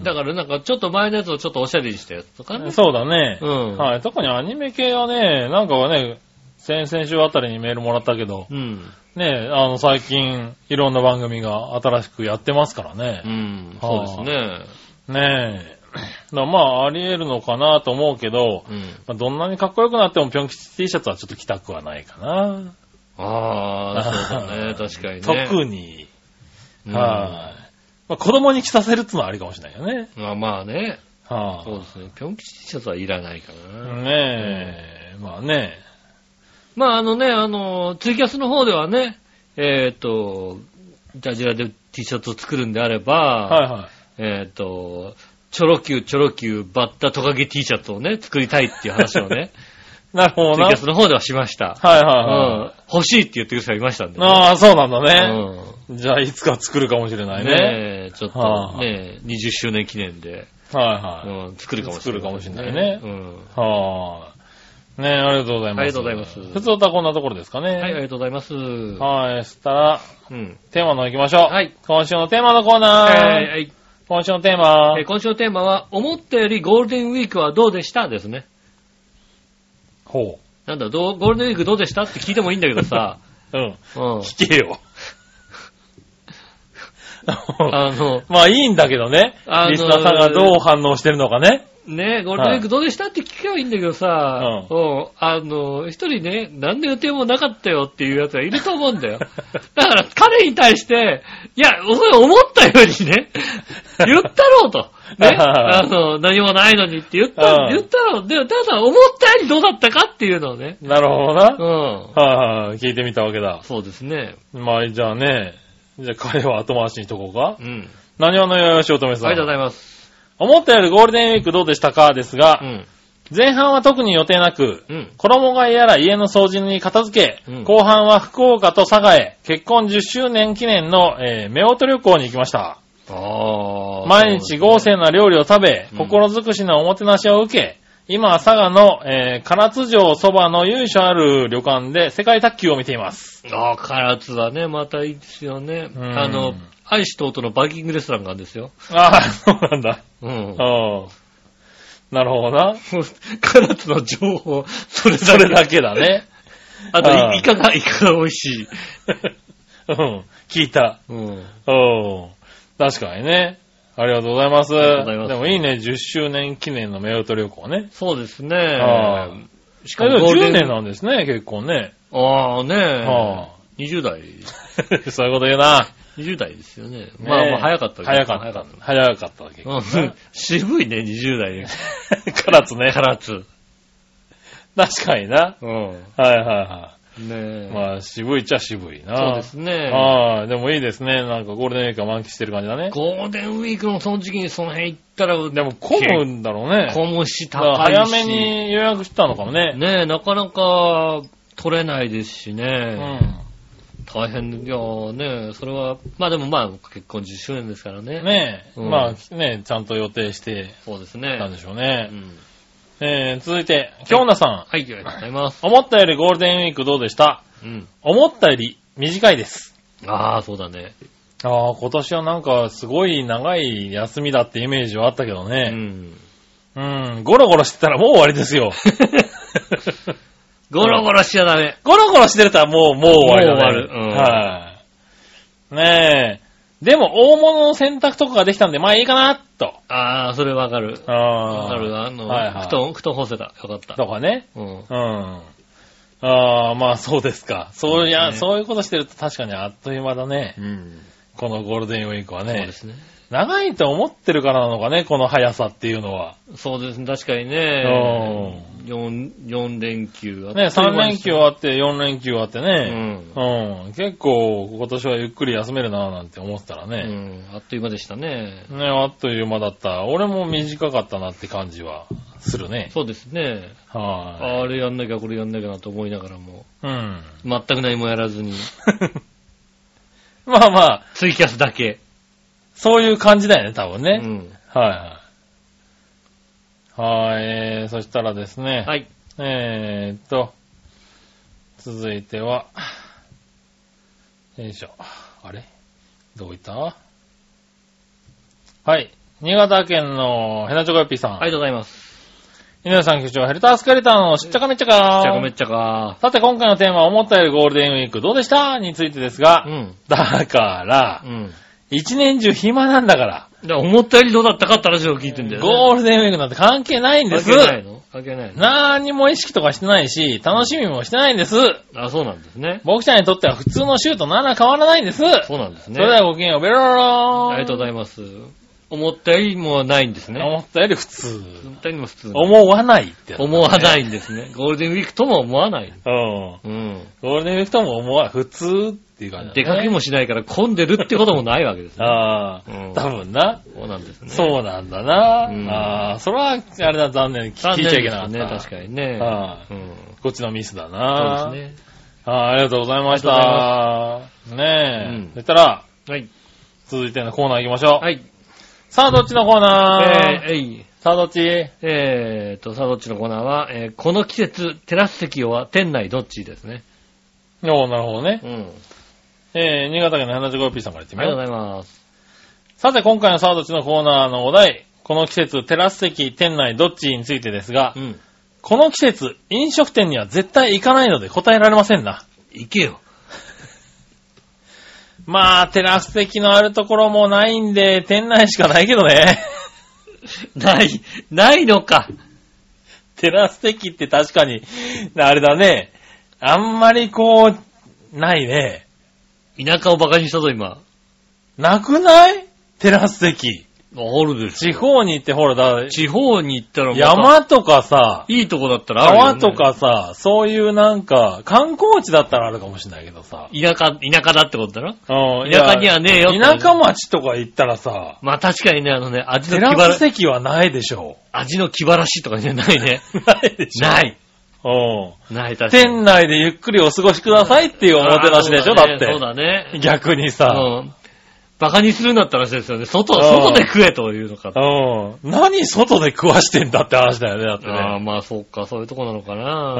Speaker 3: ん
Speaker 2: だからなんかちょっと前のやつをちょっとおしゃれにしたやつとかね。
Speaker 3: そうだね。
Speaker 2: うん。
Speaker 3: はい。特にアニメ系はね、なんかはね、先々週あたりにメールもらったけど、
Speaker 2: うん。
Speaker 3: ね、あの最近いろんな番組が新しくやってますから
Speaker 2: う
Speaker 3: ね。
Speaker 2: ん。そうですね。
Speaker 3: ねえ。だからまああり得るのかなと思うけど、
Speaker 2: うん。
Speaker 3: まあどんなにかっこよくなってもピョン吉 T シャツはちょっと着たくはないかな。
Speaker 2: ああ、そうだね。確かにね。
Speaker 3: 特に。
Speaker 2: うん
Speaker 3: はい。まあ子供に着させるってのはありかもしれないよね。
Speaker 2: まあまあね。
Speaker 3: は
Speaker 2: そうですね。ピョン吉 T シャツはいらないかな。
Speaker 3: ねえ。まあね。
Speaker 2: まああのね、あの、ツイキャスの方ではね、えっ、と、ジャジラで T シャツを作るんであれば、
Speaker 3: はいはい。
Speaker 2: えっ、と、チョロ Q、チョロ Q、バッタトカゲ T シャツをね、作りたいっていう話をね、
Speaker 3: なるほどな。
Speaker 2: ツイキャスの方ではしました。
Speaker 3: はいはい
Speaker 2: うん
Speaker 3: はい。。
Speaker 2: 欲しいって言ってる人がいましたんで、ね。
Speaker 3: ああ、そうなんだね。
Speaker 2: うん
Speaker 3: じゃあ、いつか作るかもしれないね。
Speaker 2: ねえ、ちょっ
Speaker 3: はあ
Speaker 2: とね、20周年記念で、
Speaker 3: はいはい。
Speaker 2: うん、作るかもしれない、
Speaker 3: 作るかもしれないね
Speaker 2: うん。
Speaker 3: はい。ねえ、ありがとうございます。
Speaker 2: ありがとうございます
Speaker 3: 普通はこんなところですかね。
Speaker 2: はい、ありがとうございます。
Speaker 3: はい。そしたら、
Speaker 2: うん。
Speaker 3: テーマの行きましょう。
Speaker 2: はい。
Speaker 3: 今週のテーマのコーナー。
Speaker 2: はい、はい。
Speaker 3: 今週のテーマ
Speaker 2: えー。今週のテーマは、思ったよりゴールデンウィークはどうでした？ですね。
Speaker 3: ほ
Speaker 2: なんだ、どうゴールデンウィークどうでした？って聞いてもいいんだけどさ、
Speaker 3: う。うん。
Speaker 2: うん。
Speaker 3: 聞けよ。
Speaker 2: あの、
Speaker 3: まあいいんだけどね。
Speaker 2: あのー
Speaker 3: リスナーさんがどう反応してるのかね。
Speaker 2: ねゴールデンウィークどうでした？って聞けばいいんだけどさ、
Speaker 3: う
Speaker 2: うん。あの、一人ね、何の予定もなかったよっていうやつがいると思うんだよ。だから彼に対して、いや、それ思ったようにね、言ったろうと。ね。あの、何もないのにって言った、
Speaker 3: うん
Speaker 2: 言ったろう。で、ただ思ったよりどうだったかっていうのをね。
Speaker 3: なるほどな。
Speaker 2: うん。
Speaker 3: はいはい。聞いてみたわけだ。
Speaker 2: そうですね。
Speaker 3: まあじゃあね。じゃあ彼は後回しにしとこうか
Speaker 2: う。ん。
Speaker 3: 何話のよよしおとめさん。
Speaker 2: ありがとうございます。
Speaker 3: 思ったよりゴールデンウィークどうでしたかですが
Speaker 2: う、ん。
Speaker 3: 前半は特に予定なく、
Speaker 2: うん。
Speaker 3: 衣替えやら家の掃除に片付け、
Speaker 2: うん
Speaker 3: 後半は福岡と佐賀へ結婚10周年記念の、えー、夫婦旅行に行きました。毎日豪勢な料理を食べ、
Speaker 2: うん
Speaker 3: 心尽くしのおもてなしを受け、今は佐賀の、えー、唐津城そばの由緒ある旅館で世界卓球を見ています。
Speaker 2: ああ、唐津はね、またいいですよね。
Speaker 3: うん
Speaker 2: あの、愛しとうとのバイキングレストランがあるんですよ。
Speaker 3: ああ、そうなんだ。
Speaker 2: うん。
Speaker 3: うん。なるほどな。
Speaker 2: 唐津の情報、それだけ。
Speaker 3: それだけだね。
Speaker 2: あと、イカが、イカが美味しい。
Speaker 3: うん。聞いた。
Speaker 2: うん。
Speaker 3: うん。確かにね。ありがとうございます。
Speaker 2: ありがとうございます
Speaker 3: でもいいね、10周年記念の夫婦旅行ね。
Speaker 2: そうですね
Speaker 3: ああ。
Speaker 2: し
Speaker 3: しかも10
Speaker 2: ゴールデン
Speaker 3: 年なんですね、結婚ね。
Speaker 2: ああね
Speaker 3: は
Speaker 2: 20代、
Speaker 3: そういうこと言うな。
Speaker 2: 20代ですよね。
Speaker 3: ね
Speaker 2: まあまあ早かったけど
Speaker 3: 早かった。早かった、結
Speaker 2: うん
Speaker 3: 構。
Speaker 2: 渋いね、20代で。
Speaker 3: 唐津ね。
Speaker 2: 唐津。
Speaker 3: 確かにな。
Speaker 2: うん。
Speaker 3: はいはいは
Speaker 2: ねえ。
Speaker 3: まあ、渋いっちゃ渋いな。
Speaker 2: そうですね。
Speaker 3: ああ、でもいいですね。なんかゴールデンウィークは満喫してる感じだね。
Speaker 2: ゴールデンウィークのその時期にその辺行ったら、
Speaker 3: でも混むんだろうね。
Speaker 2: 混むし高いし。
Speaker 3: 早めに予約したのかもね。
Speaker 2: ねえ、なかなか取れないですし
Speaker 3: う
Speaker 2: ね。
Speaker 3: ん。
Speaker 2: 大変、いやねそれは、まあでもまあ結婚10周年ですからね。
Speaker 3: ねえ、
Speaker 2: うん
Speaker 3: まあね、ちゃんと予定して
Speaker 2: そうですね。
Speaker 3: たんでしょう
Speaker 2: う
Speaker 3: ね。
Speaker 2: ん。
Speaker 3: えー、続いて、京奈さん。
Speaker 2: はい、ありがとうございます。
Speaker 3: 思ったよりゴールデンウィークどうでした？
Speaker 2: うん。
Speaker 3: 思ったより短いです。
Speaker 2: ああ、そうだね。
Speaker 3: ああ、今年はなんかすごい長い休みだってイメージはあったけど
Speaker 2: う
Speaker 3: ね。
Speaker 2: ん。
Speaker 3: うん、ゴロゴロしてたらもう終わりですよ。
Speaker 2: ゴロゴロしちゃダメ。
Speaker 3: ゴロゴロしてたらもう、もう終わりだね。
Speaker 2: もう終わるうん
Speaker 3: はい、ねえ。でも、大物の洗濯とかができたんで、まあいいかな、と。
Speaker 2: ああ、それわかる。
Speaker 3: ああ。
Speaker 2: わかる。あの、
Speaker 3: はいはい
Speaker 2: 布団、布団干せた。よかった。
Speaker 3: とかね。
Speaker 2: うん。
Speaker 3: うん。ああ、まあそうですか。そういや、
Speaker 2: そう
Speaker 3: いうことしてると確かにあっという間だね。
Speaker 2: うん。
Speaker 3: このゴールデンウィークはね
Speaker 2: そうで。すね。
Speaker 3: 長いと思ってるからなのかね、この速さっていうのは。
Speaker 2: そうですね。確かにね。4、四連休あっという間
Speaker 3: ね、
Speaker 2: でした
Speaker 3: 3連休あって、4連休あって
Speaker 2: う
Speaker 3: ね。
Speaker 2: ん。
Speaker 3: うん。結構、今年はゆっくり休めるなぁなんて思ってたら
Speaker 2: う
Speaker 3: ね。
Speaker 2: ん。あっという間でしたね。
Speaker 3: ね、あっという間だった。俺も短かったなって感じはするね。
Speaker 2: そうですね。
Speaker 3: は
Speaker 2: あれやんなきゃこれやんなきゃなと思いながらも、
Speaker 3: い。うん。
Speaker 2: 全く何もやらずに、
Speaker 3: まあまあ、
Speaker 2: ツイキャスだけ。
Speaker 3: そういう感じだよね、多分
Speaker 2: う
Speaker 3: ね。
Speaker 2: ん。
Speaker 3: はいはい。はい、えー、そしたらですね。
Speaker 2: はい。
Speaker 3: えーっと、続いては、よいしょ。あれ？どういった？はい。新潟県のヘナチョコヨッピーさん。
Speaker 2: ありがとうございます。
Speaker 3: 井上さん局長、ヘルタースケレターのしっちゃかめっちゃか
Speaker 2: じゃあごめんちゃか。
Speaker 3: さて今回のテーマは思ったよりゴールデンウィークどうでした？についてですが、
Speaker 2: うん。
Speaker 3: だから
Speaker 2: う、ん。
Speaker 3: 一年中暇なんだから、
Speaker 2: だから思ったよりどうだったかって話を聞いてんだよね。
Speaker 3: ゴールデンウィークなんて関係ないんです。
Speaker 2: 関係ないの？関係ないの？
Speaker 3: 何にも意識とかしてないし、楽しみもしてないんです。
Speaker 2: あ、そうなんですね。
Speaker 3: 僕ちゃんにとっては普通の週と何ら変わらないんです。
Speaker 2: そうなんですね。
Speaker 3: それではごきげんよう、ベロロローン。
Speaker 2: ありがとうございます。思ったよりもないんですね。
Speaker 3: 思ったより普通。
Speaker 2: 思ったよりも普通。
Speaker 3: 思わないってやつ、。
Speaker 2: 思わないいんですね。ゴールデンウィークとも思わない。
Speaker 3: うん。
Speaker 2: うん。
Speaker 3: ゴールデンウィークとも思わない。普通っていう感じだね。
Speaker 2: 出かけもしないから混んでるってこともないわけですね。
Speaker 3: ああ、
Speaker 2: うん
Speaker 3: 多分な。
Speaker 2: そうなんですね。
Speaker 3: そうなんだな。
Speaker 2: うん
Speaker 3: ああ、それは、あれだ、残念。聞
Speaker 2: 残
Speaker 3: いちゃいけなかった。
Speaker 2: ね。確かにね。
Speaker 3: ああ
Speaker 2: うん。
Speaker 3: こっちのミスだ
Speaker 2: そう
Speaker 3: な。
Speaker 2: ですね。
Speaker 3: ああ、ありがとうございまし
Speaker 2: あ
Speaker 3: た。ねえ。
Speaker 2: うん
Speaker 3: そしたら、
Speaker 2: はい。
Speaker 3: 続いてのコーナー行きましょう。
Speaker 2: はい。
Speaker 3: さあ、どっちのコーナー、
Speaker 2: えー、えい。
Speaker 3: さあ、どっち？
Speaker 2: えーと、さあどっちのコーナーは、えーこの季節、テラス席は店内どっちですね。
Speaker 3: おーなるほどね。
Speaker 2: うん。
Speaker 3: えー、新潟県の花女コピーさんから言ってみ。
Speaker 2: ありがとうございます。
Speaker 3: さて、今回のさあ、どっちのコーナーのお題、この季節、テラス席、店内どっちについてですが、
Speaker 2: うん。
Speaker 3: この季節、飲食店には絶対行かないので答えられませんな。
Speaker 2: 行けよ。
Speaker 3: まあ、テラス席のあるところもないんで、店内しかないけどね。
Speaker 2: ない、ないのか。
Speaker 3: テラス席って確かに、あれだね。あんまりこう、ないね。
Speaker 2: 田舎を馬鹿にしたぞ、今。
Speaker 3: なくない？テラス席。
Speaker 2: あるでし
Speaker 3: 地方に行ってほら、だ
Speaker 2: ょ。地方に行ったらまた
Speaker 3: 山とかさ、
Speaker 2: いいとこだったらあるよ、ね。
Speaker 3: 川とかさ、そういうなんか、観光地だったらあるかもしれないけどさ。
Speaker 2: 田舎、田舎だってことだろ？
Speaker 3: うん
Speaker 2: 田舎にはねえよって
Speaker 3: 田舎町とか行ったらさ、
Speaker 2: まあ確かにね、あのね、味
Speaker 3: テ
Speaker 2: の気晴ら
Speaker 3: ラス席はないでしょ
Speaker 2: 味の気晴らしとかね、ないね。
Speaker 3: う。ないでしょ。
Speaker 2: ない。
Speaker 3: うん。
Speaker 2: ない、確かに。
Speaker 3: 店内でゆっくりお過ごしくださいっていうおもてなしでしょ、だって。
Speaker 2: そうだね。
Speaker 3: 逆にさ。
Speaker 2: うん。バカにするんだったら話ですよね。外、
Speaker 3: うん
Speaker 2: 外で食えというのか。
Speaker 3: うん。何外で食わしてんだって話だよね、だって
Speaker 2: ああ、
Speaker 3: ね。
Speaker 2: まあそうか、そういうとこなのか
Speaker 3: う
Speaker 2: な。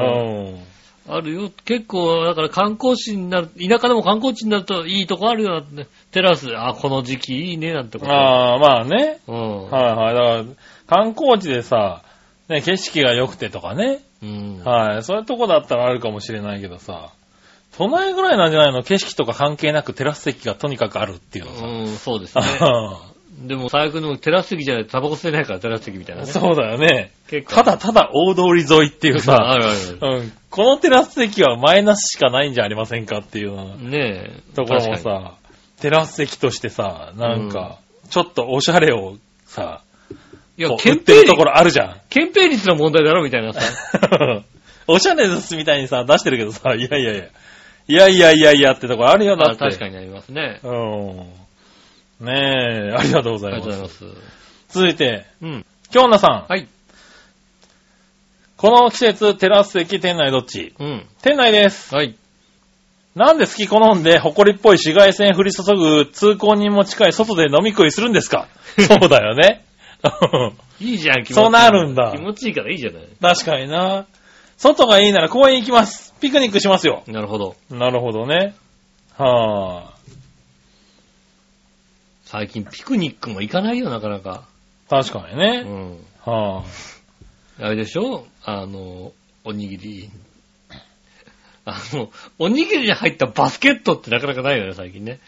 Speaker 3: ん。
Speaker 2: あるよ。結構、だから観光地になる、田舎でも観光地になるといいとこあるよなってね。テラス、あ、この時期いいね、なんてこと。
Speaker 3: ああ、まあね。
Speaker 2: うん。
Speaker 3: はいはい。だから、観光地でさ、ね、景色が良くてとかね。
Speaker 2: うん。
Speaker 3: はい。そういうとこだったらあるかもしれないけどさ、都内ぐらいなんじゃないの？景色とか関係なくテラス席がとにかくあるっていうのさ。
Speaker 2: うん、そうですね。でも最悪のテラス席じゃないとタバコ吸えないからテラス席みたいなね。
Speaker 3: そうだよね。
Speaker 2: 結構。
Speaker 3: ただただ大通り沿いっていう
Speaker 2: あ
Speaker 3: さ、
Speaker 2: るある
Speaker 3: うん、このテラス席はマイナスしかないんじゃありませんかっていうような
Speaker 2: ねえ。
Speaker 3: ところも
Speaker 2: 確か
Speaker 3: さ、テラス席としてさ、なんか、ちょっとおしゃれをさ、
Speaker 2: に。いや
Speaker 3: こ、う売
Speaker 2: 憲
Speaker 3: てるところあるじゃん。
Speaker 2: 憲兵率の問題だろみたいなさ。
Speaker 3: おしゃれですみたいにさ、出してるけどさ、いやいやいや。いやいやいやいやってとこあるよだ
Speaker 2: あ
Speaker 3: って。
Speaker 2: 確かにありますね。
Speaker 3: うん。ねえ、ありがとうござ
Speaker 2: あり
Speaker 3: いま。
Speaker 2: がとうございますす。
Speaker 3: 続いて、
Speaker 2: うん。
Speaker 3: 京奈さん。
Speaker 2: はい。
Speaker 3: この季節、テラス席、店内どっち？
Speaker 2: うん。
Speaker 3: 店内です。
Speaker 2: はい。
Speaker 3: なんで好き好んで、埃っぽい紫外線降り注ぐ通行人も近い外で飲み食いするんですか？そうだよね。
Speaker 2: いいじゃん、気持ちいい。
Speaker 3: そうなるんだ
Speaker 2: 気持ちいいからいいじゃない。
Speaker 3: 確かにな。外がいいなら公園行きます。ピクニックしますよ。
Speaker 2: なるほど。
Speaker 3: なるほどね。はあ。
Speaker 2: 最近ピクニックも行かないよ、なかなか。う
Speaker 3: 確かにね。
Speaker 2: ん。
Speaker 3: は
Speaker 2: あれでしょ？あの、おにぎり。あの、おにぎりに入ったバスケットってなかなかないよね、最近ね。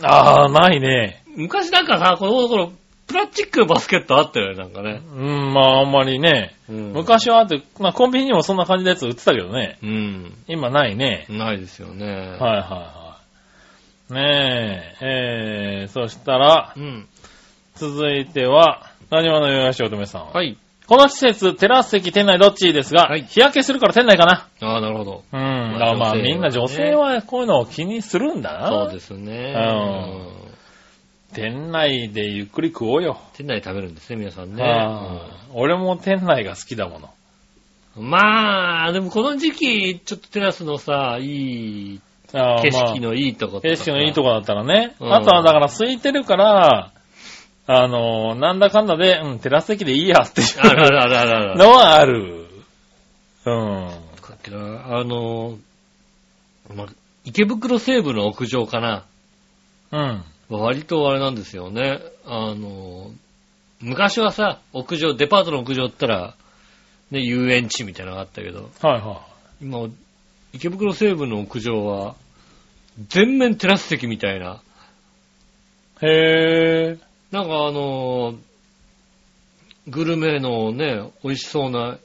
Speaker 3: あ。ああ、ないね。
Speaker 2: 昔なんかさ、子供の頃、プラスチックのバスケットあったよね、なんかね。
Speaker 3: うん、まああんまりね。
Speaker 2: うん、
Speaker 3: 昔はあって、まあコンビニにもそんな感じのやつ売ってたけどね。
Speaker 2: うん。
Speaker 3: 今ないね。
Speaker 2: ないですよね。
Speaker 3: はいはいはい。ねえ、えー、そしたら、
Speaker 2: うん。
Speaker 3: 続いては、何話のよやしおとめさん。
Speaker 2: はい。
Speaker 3: この施設、テラス席、店内どっちですが、
Speaker 2: はい
Speaker 3: 日焼けするから店内かな。
Speaker 2: ああ、なるほど。
Speaker 3: うん。
Speaker 2: まあ
Speaker 3: だからまあみんな女性はこういうのを気にするんだな。
Speaker 2: そうですね。
Speaker 3: うん店内でゆっくり食おうよ。
Speaker 2: 店内で食べるんですね、皆さんね。
Speaker 3: ああ俺も店内が好きだもの。
Speaker 2: うんまあ、でもこの時期、ちょっとテラスのさ、いい、
Speaker 3: ああ
Speaker 2: 景色
Speaker 3: ま
Speaker 2: のいいとこ
Speaker 3: あ景色のいいと
Speaker 2: こ。
Speaker 3: こだったらね。
Speaker 2: うん
Speaker 3: あとはだから空いてるから、あの、なんだかんだで、うん、テラス席でいいやっていう
Speaker 2: あるあるあるあるある。
Speaker 3: のはある。うん。
Speaker 2: だっけなあの、ま、池袋西部の屋上かな。
Speaker 3: うん。
Speaker 2: 割とあれなんですよね。あの、昔はさ、屋上、デパートの屋上ったら、ね、遊園地みたいなのがあったけど、
Speaker 3: はいは
Speaker 2: 今、池袋西部の屋上は、全面テラス席みたいな。
Speaker 3: い。へえ。
Speaker 2: なんかあのーグルメのね、美味しそうな、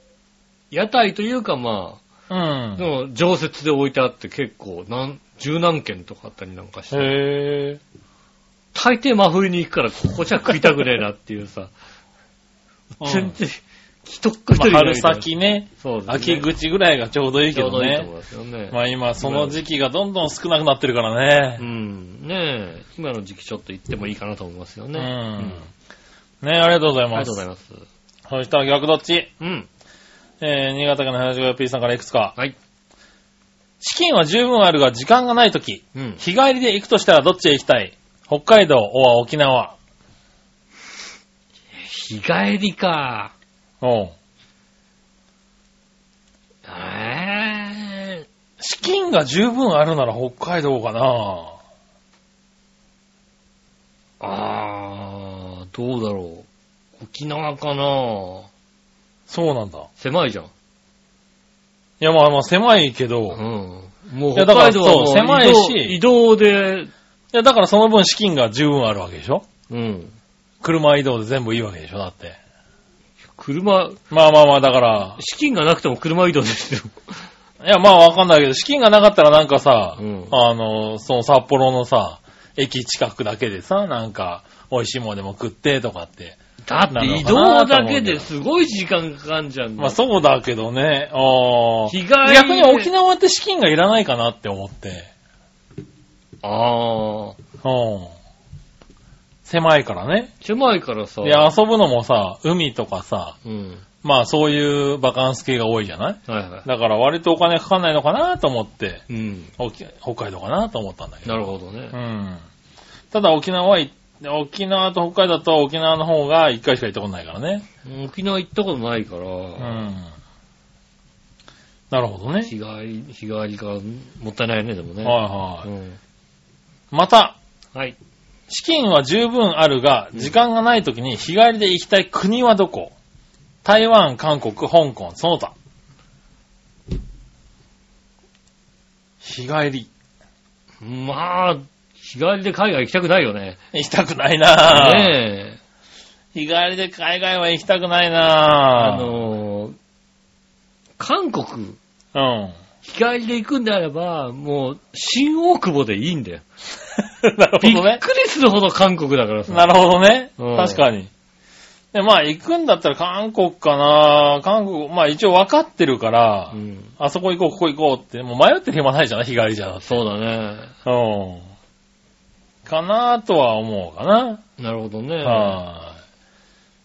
Speaker 2: 屋台というかま
Speaker 3: う
Speaker 2: あ、
Speaker 3: ん
Speaker 2: で。も常設で置いてあって結構、なん、十何軒とかあったりなんかして、
Speaker 3: へえ。
Speaker 2: 大抵真冬に行くから、ここじゃ食いたくねえなっていうさ、全然、一人
Speaker 3: まあ春先ね、
Speaker 2: そうですね。
Speaker 3: 秋口ぐらいがちょうどいいけど
Speaker 2: ちょうどいいと思い
Speaker 3: ね。
Speaker 2: ますよね。
Speaker 3: まあ今その時期がどんどん少なくなってるから
Speaker 2: う
Speaker 3: ね。
Speaker 2: ん。ねえ、今の時期ちょっと行ってもいいかなと思いますよ
Speaker 3: うん。
Speaker 2: ね。
Speaker 3: ねありがとうござい
Speaker 2: あり
Speaker 3: ます。
Speaker 2: がとうございます。
Speaker 3: そしたら逆どっち？
Speaker 2: うん。
Speaker 3: えー、新潟県の 75P さんからいくつか。
Speaker 2: はい。
Speaker 3: 資金は十分あるが時間がないとき、
Speaker 2: うん。
Speaker 3: 日帰りで行くとしたらどっちへ行きたい？北海道、おは沖縄。
Speaker 2: 日帰りか。
Speaker 3: おう
Speaker 2: ええ
Speaker 3: 資金が十分あるなら北海道かな
Speaker 2: あー、どうだろう。沖縄かな
Speaker 3: そうなんだ。
Speaker 2: 狭いじゃん。
Speaker 3: いやまあまあ狭いけ
Speaker 2: う
Speaker 3: ど、
Speaker 2: ん。もう
Speaker 3: いやだから
Speaker 2: 北海道はもう
Speaker 3: そう狭いし
Speaker 2: 移動で、
Speaker 3: いやだからその分資金が十分あるわけでしょ？
Speaker 2: うん。
Speaker 3: 車移動で全部いいわけでしょ？だって。
Speaker 2: 車、
Speaker 3: まあまあまあだから、
Speaker 2: 資金がなくても車移動ですよ。
Speaker 3: いやまあわかんないけど、資金がなかったらなんかさ、
Speaker 2: うん
Speaker 3: あの、その札幌のさ、駅近くだけでさ、なんか、美味しいものでも食ってとかって。
Speaker 2: だって移動だけですごい時間かかんじゃん。
Speaker 3: まあそうだけどね、あー
Speaker 2: 日帰り
Speaker 3: 逆に沖縄って資金がいらないかなって思って。
Speaker 2: あー。
Speaker 3: うん。狭いからね。
Speaker 2: 狭いからさ。
Speaker 3: で、遊ぶのもさ、海とかさ、
Speaker 2: うん。
Speaker 3: まあそういうバカンス系が多いじゃない？
Speaker 2: はいはい。
Speaker 3: だから割とお金かかんないのかなと思って、
Speaker 2: うん。
Speaker 3: 沖北海道かなと思ったんだけど。
Speaker 2: なるほどね
Speaker 3: う。ん。ただ沖縄はい、沖縄と北海道だと沖縄の方が一回しか行ったことないからね。
Speaker 2: 沖縄行ったことないから、
Speaker 3: うん。なるほどね。
Speaker 2: 日帰り、日帰りか、もったいないね、でもね。
Speaker 3: はいはい。
Speaker 2: うん
Speaker 3: また、
Speaker 2: はい。
Speaker 3: 資金は十分あるが、時間がない時に日帰りで行きたい国はどこ？台湾、韓国、香港、その他。日帰り。
Speaker 2: まあ、日帰りで海外行きたくないよね。
Speaker 3: 行きたくないなぁ。
Speaker 2: ねえ。
Speaker 3: 日帰りで海外は行きたくないなぁ。
Speaker 2: あのー、韓国、
Speaker 3: うん。
Speaker 2: 日帰りで行くんであれば、もう、新大久保でいいんだよ。
Speaker 3: なる
Speaker 2: びっ
Speaker 3: ほどね。
Speaker 2: くりするほど韓国だからさ。
Speaker 3: なるほどね。
Speaker 2: うん
Speaker 3: 確かに。で、まあ行くんだったら韓国かな韓国、まあ一応分かってるから、
Speaker 2: うん。
Speaker 3: あそこ行こう、ここ行こうって、もう迷ってる暇ないじゃん、日帰りじゃ。
Speaker 2: そうだね。
Speaker 3: うん。かなとは思うかな。
Speaker 2: なるほどね。
Speaker 3: は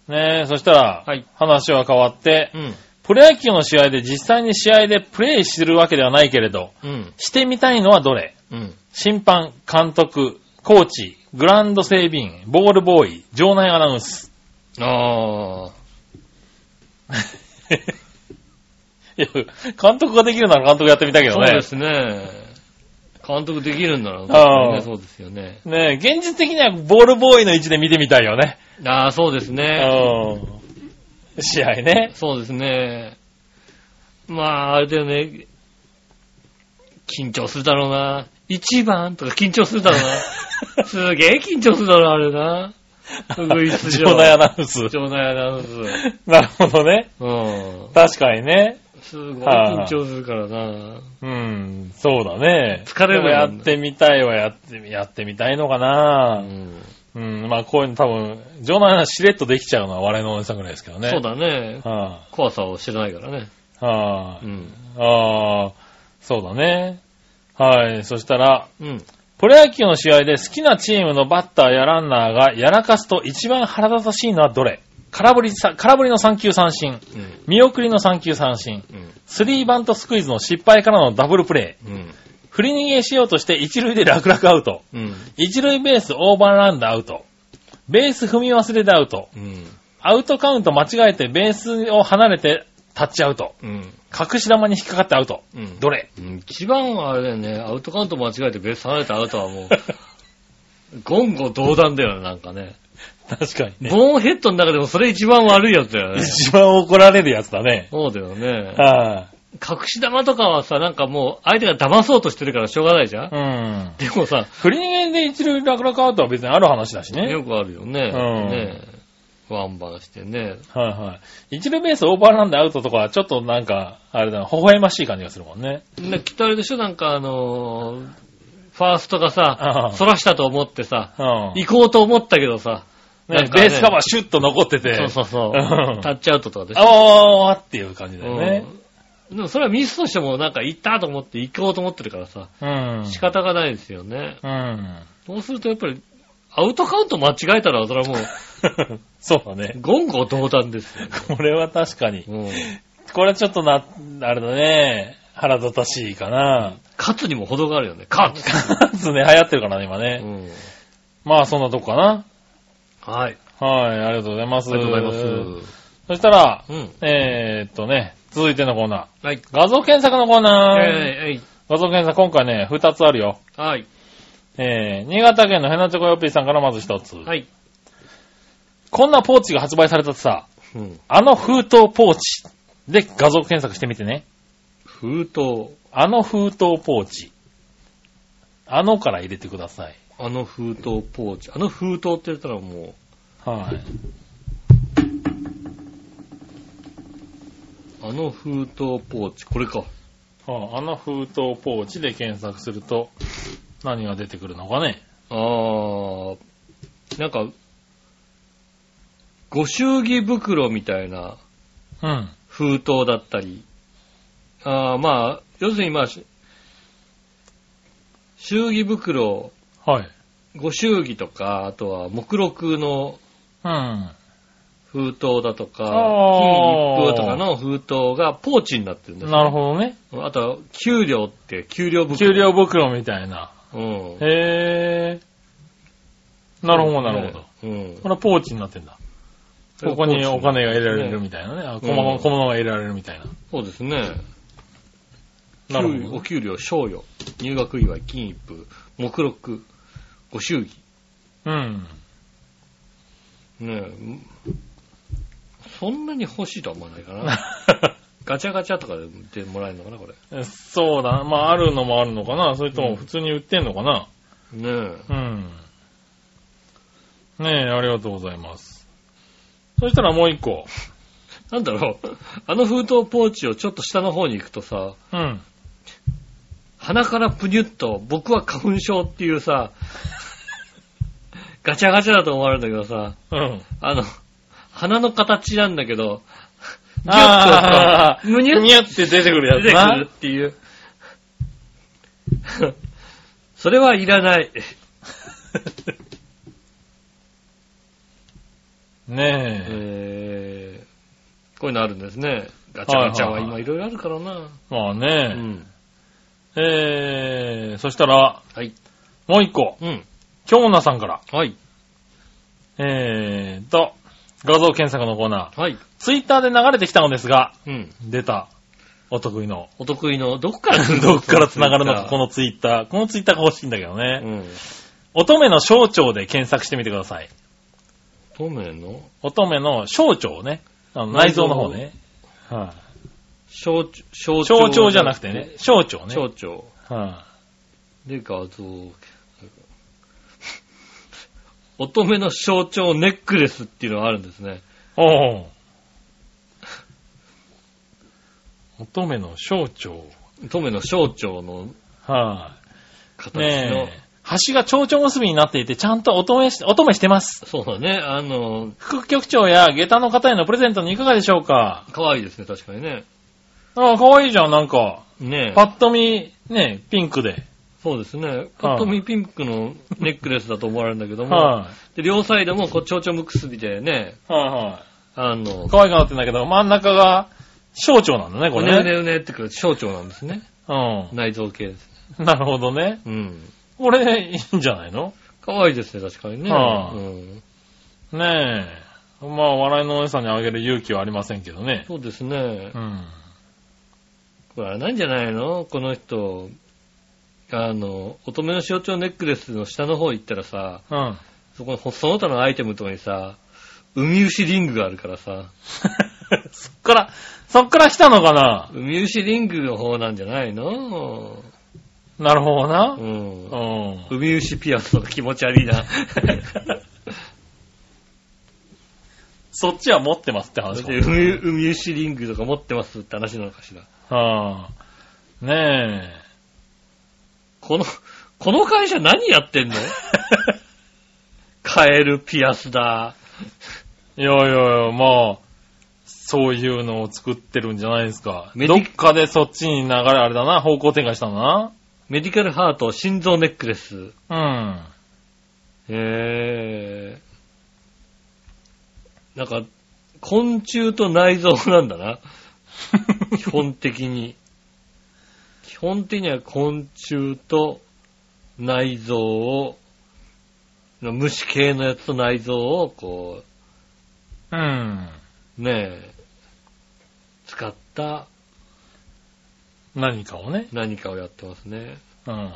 Speaker 3: い。ねえ、そしたら、
Speaker 2: はい
Speaker 3: 話は変わって、
Speaker 2: うん。
Speaker 3: プロ野球の試合で実際に試合でプレイするわけではないけれど、
Speaker 2: うん。
Speaker 3: してみたいのはどれ？
Speaker 2: うん。
Speaker 3: 審判、監督、コーチ、グラウンド整備員、ボールボーイ、場内アナウンス。
Speaker 2: ああ。
Speaker 3: いや、監督ができるなら監督やってみたいけどね。
Speaker 2: そうですね。監督できるんなら、
Speaker 3: ああ
Speaker 2: そうですよね。
Speaker 3: ねえ、現実的にはボールボーイの位置で見てみたいよね。
Speaker 2: ああ、そうですね。
Speaker 3: うん。試合ね。
Speaker 2: そうですね。まあ、あれだよね。緊張するだろうな。一番とか緊張するだろうな。すげえ緊張するだろう、あれな。うぐいす上
Speaker 3: 場内アナウンス。
Speaker 2: 場内アナウンス。
Speaker 3: なるほどね。
Speaker 2: うん。
Speaker 3: 確かにね。
Speaker 2: すごい緊張するからな。
Speaker 3: うん、そうだね。
Speaker 2: 疲れるも
Speaker 3: やってみたいはやってみ、やってみたいのか
Speaker 2: う
Speaker 3: な。
Speaker 2: ん。
Speaker 3: うん、まあこういうの多分、場内アナウンスしれっとできちゃうのは笑いのお姉さんぐらいですけどね。
Speaker 2: そうだね。
Speaker 3: は
Speaker 2: 怖さを知らないからね。
Speaker 3: あ、は
Speaker 2: うん。
Speaker 3: あ、ああ、そうだね。はい。そしたら、
Speaker 2: うん。
Speaker 3: プロ野球の試合で好きなチームのバッターやランナーがやらかすと一番腹立たしいのはどれ？空振りさ、空振りの3球三振、
Speaker 2: うん。
Speaker 3: 見送りの3球三振、
Speaker 2: うん。
Speaker 3: スリーバントスクイズの失敗からのダブルプレイ、
Speaker 2: うん。
Speaker 3: 振り逃げしようとして一塁で楽々アウト、
Speaker 2: うん。
Speaker 3: 一塁ベースオーバーランでアウト、ベース踏み忘れでアウト、
Speaker 2: うん。
Speaker 3: アウトカウント間違えてベースを離れてタッチアウト、
Speaker 2: うん。
Speaker 3: 隠し玉に引っかかってアウト、
Speaker 2: うん。
Speaker 3: どれ？
Speaker 2: うん一番はあれだよね、アウトカウント間違えてベース離れたアウトはもう、言語道断だよね、なんかね。
Speaker 3: 確かにね。
Speaker 2: ボーンヘッドの中でもそれ一番悪いやつだよね。
Speaker 3: 一番怒られるやつだね。
Speaker 2: そうだよね。
Speaker 3: は
Speaker 2: 隠し玉とかはさ、なんかもう相手が騙そうとしてるからしょうがないじゃん
Speaker 3: い。うん。
Speaker 2: でもさ、
Speaker 3: 振り逃げで一塁楽々アウトは別にある話だしね。
Speaker 2: よくあるよね。
Speaker 3: うん
Speaker 2: ねワンバンしてね。
Speaker 3: はいはい。一塁ベースオーバーランでアウトとかはちょっとなんか、あれだな、微笑ましい感じがするもんね。
Speaker 2: できっとあれでしょ？なんかあのーファーストがさ
Speaker 3: ああ、
Speaker 2: 反らしたと思ってさ、
Speaker 3: うん。
Speaker 2: 行こうと思ったけどさ、
Speaker 3: ね
Speaker 2: なんかね
Speaker 3: ベースカバーシュッと残ってて。
Speaker 2: そうそうそう
Speaker 3: うん。
Speaker 2: タッチアウトとかでしょ？
Speaker 3: あわわわっていう感じだよね。
Speaker 2: うんでもそれはミスとしてもなんか行ったと思って行こうと思ってるからさ、
Speaker 3: うん。
Speaker 2: 仕方がないですよね。
Speaker 3: うん。
Speaker 2: そうするとやっぱり、アウトカウント間違えたら、それはもう、
Speaker 3: そうだね。
Speaker 2: 言語道断ですよね。
Speaker 3: これは確かに。
Speaker 2: うん。
Speaker 3: これはちょっとな、あれだね。腹立たしいかな。
Speaker 2: 勝つにも程があるよね。勝つ。
Speaker 3: かつね、流行ってるからね、今
Speaker 2: う
Speaker 3: ね。
Speaker 2: ん。
Speaker 3: まあ、そんなとこかな。
Speaker 2: はい。
Speaker 3: はい、ありがとうございます。
Speaker 2: ありがとうございます。
Speaker 3: そしたら、
Speaker 2: うん。
Speaker 3: えーっとね、続いてのコーナー。
Speaker 2: はい。
Speaker 3: 画像検索のコーナー。
Speaker 2: えい、えい。
Speaker 3: 画像検索、今回ね、二つあるよ。
Speaker 2: はい。
Speaker 3: えー、新潟県のヘナチョコヨッピーさんからまず一つ。
Speaker 2: はい。
Speaker 3: こんなポーチが発売されたってさ、
Speaker 2: うん。
Speaker 3: あの封筒ポーチで画像検索してみてね。
Speaker 2: 封筒。
Speaker 3: あの封筒ポーチ。あのから入れてください。
Speaker 2: あの封筒ポーチ。あの封筒って言ったらも
Speaker 3: はい。
Speaker 2: あの封筒ポーチ。これか。
Speaker 3: はあ、あの封筒ポーチで検索すると、何が出てくるのかね。
Speaker 2: あー、なんか、ご祝儀袋みたいな
Speaker 3: うん。
Speaker 2: 封筒だったり、あーまあ、要するにまあ、し祝儀袋、
Speaker 3: はい。
Speaker 2: ご祝儀とか、あとは目録の
Speaker 3: うん。
Speaker 2: 封筒だとか、金一封とかの封筒がポーチになってるんですよ
Speaker 3: なるほどね。
Speaker 2: あとは、給料って、給料袋。
Speaker 3: 給料袋みたいな。
Speaker 2: うん。
Speaker 3: へー。なるほど、なるほど。
Speaker 2: うん。
Speaker 3: これはポーチになってんだ。ここにお金が入れられるみたいなね。あ小物
Speaker 2: うん
Speaker 3: 小物が入れられるみたいな。
Speaker 2: そうですね。
Speaker 3: なるほど
Speaker 2: 給お給料、賞与、入学祝い、金一封、目録、ご祝儀。
Speaker 3: うん。
Speaker 2: ねえ、そんなに欲しいとは思わないかな。ガチャガチャとかでもらえるのかな、これ。
Speaker 3: そうだ。まあ、あるのもあるのかな。それとも普通に売ってんのかな。
Speaker 2: ねえ。
Speaker 3: うん。ねえ、ありがとうございます。そしたらもう一個。
Speaker 2: なんだろう。あの封筒ポーチをちょっと下の方に行くとさ、
Speaker 3: うん。
Speaker 2: 鼻からプニュッと、僕は花粉症っていうさ、ガチャガチャだと思われるんだけどさ、
Speaker 3: うん。
Speaker 2: あの、鼻の形なんだけど、ギュッ
Speaker 3: あ
Speaker 2: と、むにゅっ？
Speaker 3: むにゅって出てくるやつな
Speaker 2: 出てくるっていう。それはいらない。
Speaker 3: ねえ。
Speaker 2: えー、こういうのあるんですね。ガチャガチャは今いろいろあるからな。う
Speaker 3: まあね。
Speaker 2: ん。
Speaker 3: えー、そしたら、
Speaker 2: はい。
Speaker 3: もう一個。
Speaker 2: うん。
Speaker 3: 京奈さんから。
Speaker 2: はい。
Speaker 3: えーと、画像検索のコーナー。
Speaker 2: はい。
Speaker 3: ツイッターで流れてきたのですが、
Speaker 2: うん。
Speaker 3: 出た。お得意の。
Speaker 2: お得意の、どこから来るの
Speaker 3: どっから繋がるのか、こ
Speaker 2: の。
Speaker 3: のツイッター。このツイッターが欲しいんだけど
Speaker 2: う
Speaker 3: ね。
Speaker 2: ん。
Speaker 3: 乙女の小腸で検索してみてください。
Speaker 2: 透明の？
Speaker 3: 乙女の小腸ね。あの内臓の方ね。はい、
Speaker 2: 小、小
Speaker 3: 小腸じゃなくてね。小腸ね。
Speaker 2: 小腸。
Speaker 3: は
Speaker 2: で、画像。乙女の象徴ネックレスっていうのがあるんですね。
Speaker 3: い、おう乙女の小腸。
Speaker 2: 乙女の象徴の
Speaker 3: はい、
Speaker 2: 形の。
Speaker 3: ねえ。橋が蝶々結びになっていて、ちゃんと乙女し、乙女してます。
Speaker 2: そうだね。あの、
Speaker 3: 副局長や下駄の方へのプレゼントにいかがでしょうか？
Speaker 2: 可愛いですね、確かにね。
Speaker 3: ああ、かわいいじゃん、なんか。
Speaker 2: ねえ
Speaker 3: パッと見、ね、ピンクで。
Speaker 2: そうですね。パッと見ピンクのネックレスだと思われるんだけども、
Speaker 3: は
Speaker 2: で両サイドもこう蝶々結びでね、
Speaker 3: い、はい、は
Speaker 2: あの
Speaker 3: い。、可愛くなってんだけど、真ん中が小腸なんだね、こ
Speaker 2: うねうね
Speaker 3: れね。
Speaker 2: うねってくる象徴なんですね。
Speaker 3: う
Speaker 2: 内臓系です。
Speaker 3: ん。なるほどね。
Speaker 2: うん。
Speaker 3: これ、いいんじゃないの？
Speaker 2: 可愛いですね、確かにね。
Speaker 3: はあ
Speaker 2: うん、
Speaker 3: ねえ。まあ、笑いのお姉さんにあげる勇気はありませんけどね。
Speaker 2: そうですね
Speaker 3: う。ん。
Speaker 2: これあれなんじゃないの？この人、あの、乙女の象徴ネックレスの下の方行ったらさ、
Speaker 3: うん。
Speaker 2: そこの、その他のアイテムとかにさ、海牛リングがあるからさ、
Speaker 3: そっから、そっから来たのかな？
Speaker 2: 海牛リングの方なんじゃないの？
Speaker 3: なるほどな
Speaker 2: う。ん
Speaker 3: う。ん。
Speaker 2: 海牛ピアスとか気持ち悪いな。
Speaker 3: そっちは持ってますって話か
Speaker 2: 海牛リングとか持ってますって話なのかしら。
Speaker 3: はあ。ねえ。
Speaker 2: この、この会社何やってんの？カエルピアスだ。
Speaker 3: いやいやいや、まあ、そういうのを作ってるんじゃないですか。どっかでそっちに流れあれだな、方向転換したんだな。
Speaker 2: メディカルハート心臓ネックレス。
Speaker 3: うん。
Speaker 2: へー。なんか、昆虫と内臓なんだな。基本的に。基本的には昆虫と内臓を、虫系のやつと内臓を、こ
Speaker 3: うん。
Speaker 2: う、ねえ、使った
Speaker 3: 何かをね。
Speaker 2: 何かをやってますね。
Speaker 3: うん。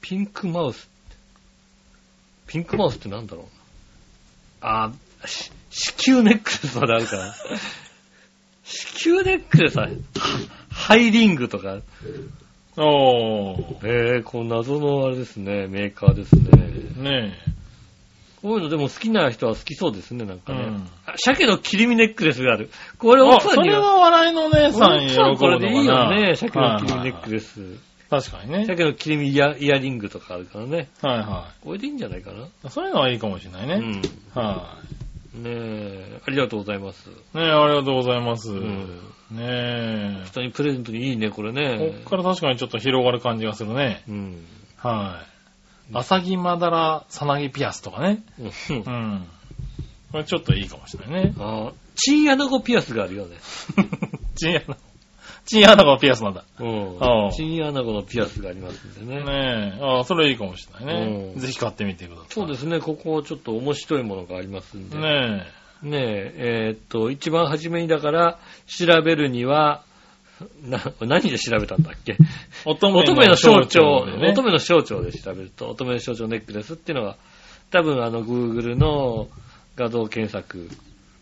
Speaker 2: ピンクマウス。ピンクマウスってなんだろうな。あ、し子宮ネックレスまであるから。子宮ネックレスは、ハイリングとか。
Speaker 3: おー。
Speaker 2: えー、この謎のあれですね、メーカーですね。
Speaker 3: ね
Speaker 2: こういうのでも好きな人は好きそうですね、なんかね。
Speaker 3: うん
Speaker 2: あ鮭の切り身ネックレスがある。これ奥さんに
Speaker 3: それは笑いのお姉さん
Speaker 2: 奥
Speaker 3: 喜ぶ
Speaker 2: さんこれでいいよね、鮭の切り身ネック
Speaker 3: レ
Speaker 2: レス。
Speaker 3: ス。確かにね。
Speaker 2: 鮭の切り身イヤイヤリングとかあるからね。
Speaker 3: はいは
Speaker 2: これでいいんじゃないかな。
Speaker 3: い。そういうのはいいかもしれないね。
Speaker 2: うん。
Speaker 3: は
Speaker 2: ねえ、ありがとうございます。
Speaker 3: い。ねえ、ありがとうございます。
Speaker 2: ん
Speaker 3: ねえ。
Speaker 2: 人にプレゼントにいいね、これ
Speaker 3: こ
Speaker 2: ね
Speaker 3: っ。から確かにちょっと広がる感じがするね。
Speaker 2: うん。
Speaker 3: はい。アサギマダラサナギピアスとかね。
Speaker 2: うん
Speaker 3: うん。これちょっといいかもしれないね。
Speaker 2: あチンアナゴピアスがあるよね。
Speaker 3: チンアナ、チンアナゴのピアスなんだ。
Speaker 2: うん。チンアナゴのピアスがありますんでね。
Speaker 3: ねえ。ああ、それいいかもしれないね。
Speaker 2: うん
Speaker 3: ぜひ買ってみてください。
Speaker 2: そうですね、ここちょっと面白いものがありますんで。
Speaker 3: ね
Speaker 2: ねえ、えーっと、一番初めにだから、調べるには、な、何で調べたんだっけ？
Speaker 3: え。乙
Speaker 2: 乙女の象徴、乙女の象徴で調べると、乙女の象徴ネックレスっていうのが、多分あの、Google の画像検索、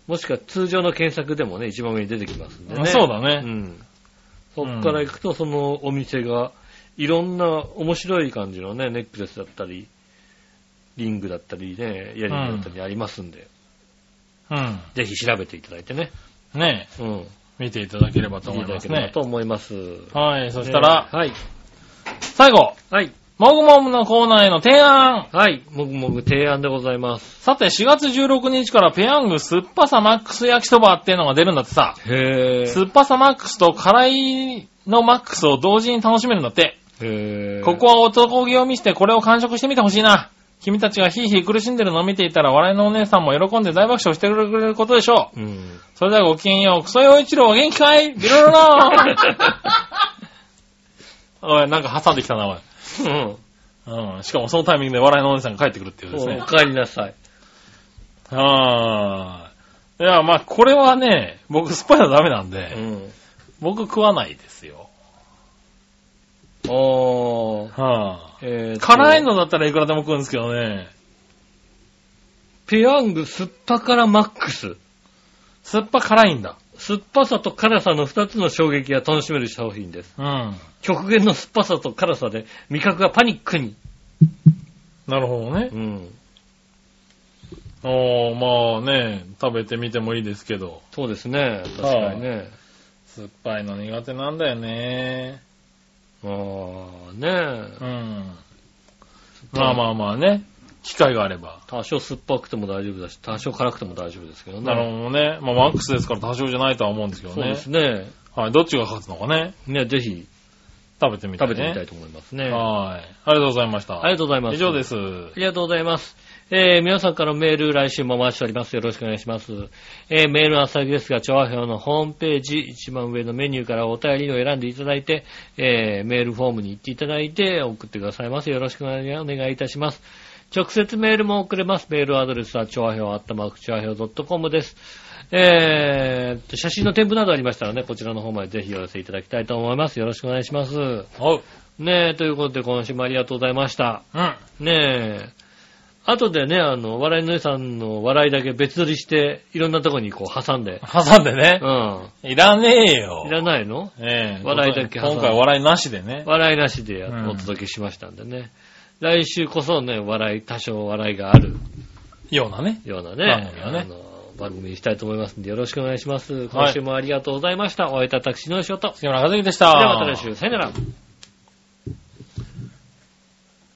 Speaker 2: もしくは通常の検索でもね、一番上に出てきますんでね。
Speaker 3: あそうだね
Speaker 2: うん。そっから行くと、そのお店が、いろんな面白い感じのね、ネックレスだったり、リングだったりね、イヤリングだったりありますんで、
Speaker 3: うん。
Speaker 2: ぜひ調べていただいてね。
Speaker 3: ねえ。
Speaker 2: うん。
Speaker 3: 見ていただければと
Speaker 2: 見て
Speaker 3: 思いますね
Speaker 2: いただければと。思います。
Speaker 3: はい。そしたら、
Speaker 2: ねはい。
Speaker 3: 最後、
Speaker 2: はい。
Speaker 3: もぐもぐのコーナーへの提案。
Speaker 2: はい。もぐもぐ提案でございます。
Speaker 3: さて、4月16日からペヤング酸っぱさマックス焼きそばっていうのが出るんだってさ。
Speaker 2: へ
Speaker 3: 酸っぱさマックスと辛いのマックスを同時に楽しめるんだって。
Speaker 2: ぇー。
Speaker 3: ここは男気を見せてこれを完食してみてほしいな。君たちがヒーヒー苦しんでるのを見ていたら笑いのお姉さんも喜んで大爆笑してくれることでしょう。
Speaker 2: うん。
Speaker 3: それではごきげんよう。クソヨイチローは元気かいビロロロー おい、なんか挟んできたな、おい。
Speaker 2: うん。
Speaker 3: うん。しかもそのタイミングで笑いのお姉さんが帰ってくるっていうですね
Speaker 2: お。帰りなさい。
Speaker 3: はーい。いや、まあ、これはね、僕、酸っぱいのはダメなん
Speaker 2: う
Speaker 3: で、
Speaker 2: ん。
Speaker 3: 僕食わないですよ。
Speaker 2: おー。
Speaker 3: は
Speaker 2: えー。
Speaker 3: 辛いのだったらいくらでも食うんですけどね、
Speaker 2: ペヤング酸っぱ辛マックス。
Speaker 3: 酸っぱ辛いんだ。
Speaker 2: 酸っぱさと辛さの二つの衝撃が楽しめる商品です。
Speaker 3: うん。
Speaker 2: 極限の酸っぱさと辛さで味覚がパニックに。
Speaker 3: なるほどね
Speaker 2: う。ん。
Speaker 3: おー、まあね、食べてみてもいいですけど、
Speaker 2: そうですね。確かにね。
Speaker 3: 酸っぱいの苦手なんだよね。
Speaker 2: ああ、ねえ。
Speaker 3: うん。まあまあまあね、機会があれば。
Speaker 2: 多少酸っぱくても大丈夫だし、多少辛くても大丈夫ですけどね。
Speaker 3: なるほどね。まあマックスですから多少じゃないとは思うんですけどね
Speaker 2: そうです。ね。
Speaker 3: はい、どっちが勝つのかね、
Speaker 2: ね、ぜひ
Speaker 3: 食べてみたい、ね。
Speaker 2: 食べてみたいと思いますね。
Speaker 3: はい。ありがとうございました。
Speaker 2: ありがとうございます。
Speaker 3: 以上です。
Speaker 2: ありがとうございます。えー、皆さんからのメール来週もお待ちしております。よろしくお願いします。えー、メールの先ですが、調和表のホームページ、一番上のメニューからお便りを選んでいただいて、えー、メールフォームに行っていただいて送ってくださいます。よろしくお願いいたします。直接メールも送れます。メールアドレスは、調和表、アットマーク、調和表 .com です。えー、写真の添付などありましたらね、こちらの方までぜひお寄せいただきたいと思います。よろしくお願いします。
Speaker 3: おう。
Speaker 2: ねえ、ということで今週もありがとうございました。
Speaker 3: うん。
Speaker 2: ねえ。後でね、あの、笑いの姉さんの笑いだけ別撮りして、いろんなとこにこう挟んで。
Speaker 3: 挟んでね
Speaker 2: う。ん。
Speaker 3: いらねえよ。
Speaker 2: いらないの？
Speaker 3: ええ
Speaker 2: 笑いだけ挟んで
Speaker 3: 今回笑いなしでね。
Speaker 2: 笑いなしでお届けしましたんでね。来週こそね、笑い、多少笑いがある
Speaker 3: ようなね。
Speaker 2: ようなね、
Speaker 3: 番組をね
Speaker 2: あの番組にしたいと思いますんで、よろしくお願いします。今週もありがとうございました。お会いいたたくしの仕事。
Speaker 3: 杉村和之でし
Speaker 2: で
Speaker 3: た。
Speaker 2: はまた来週、さよなら。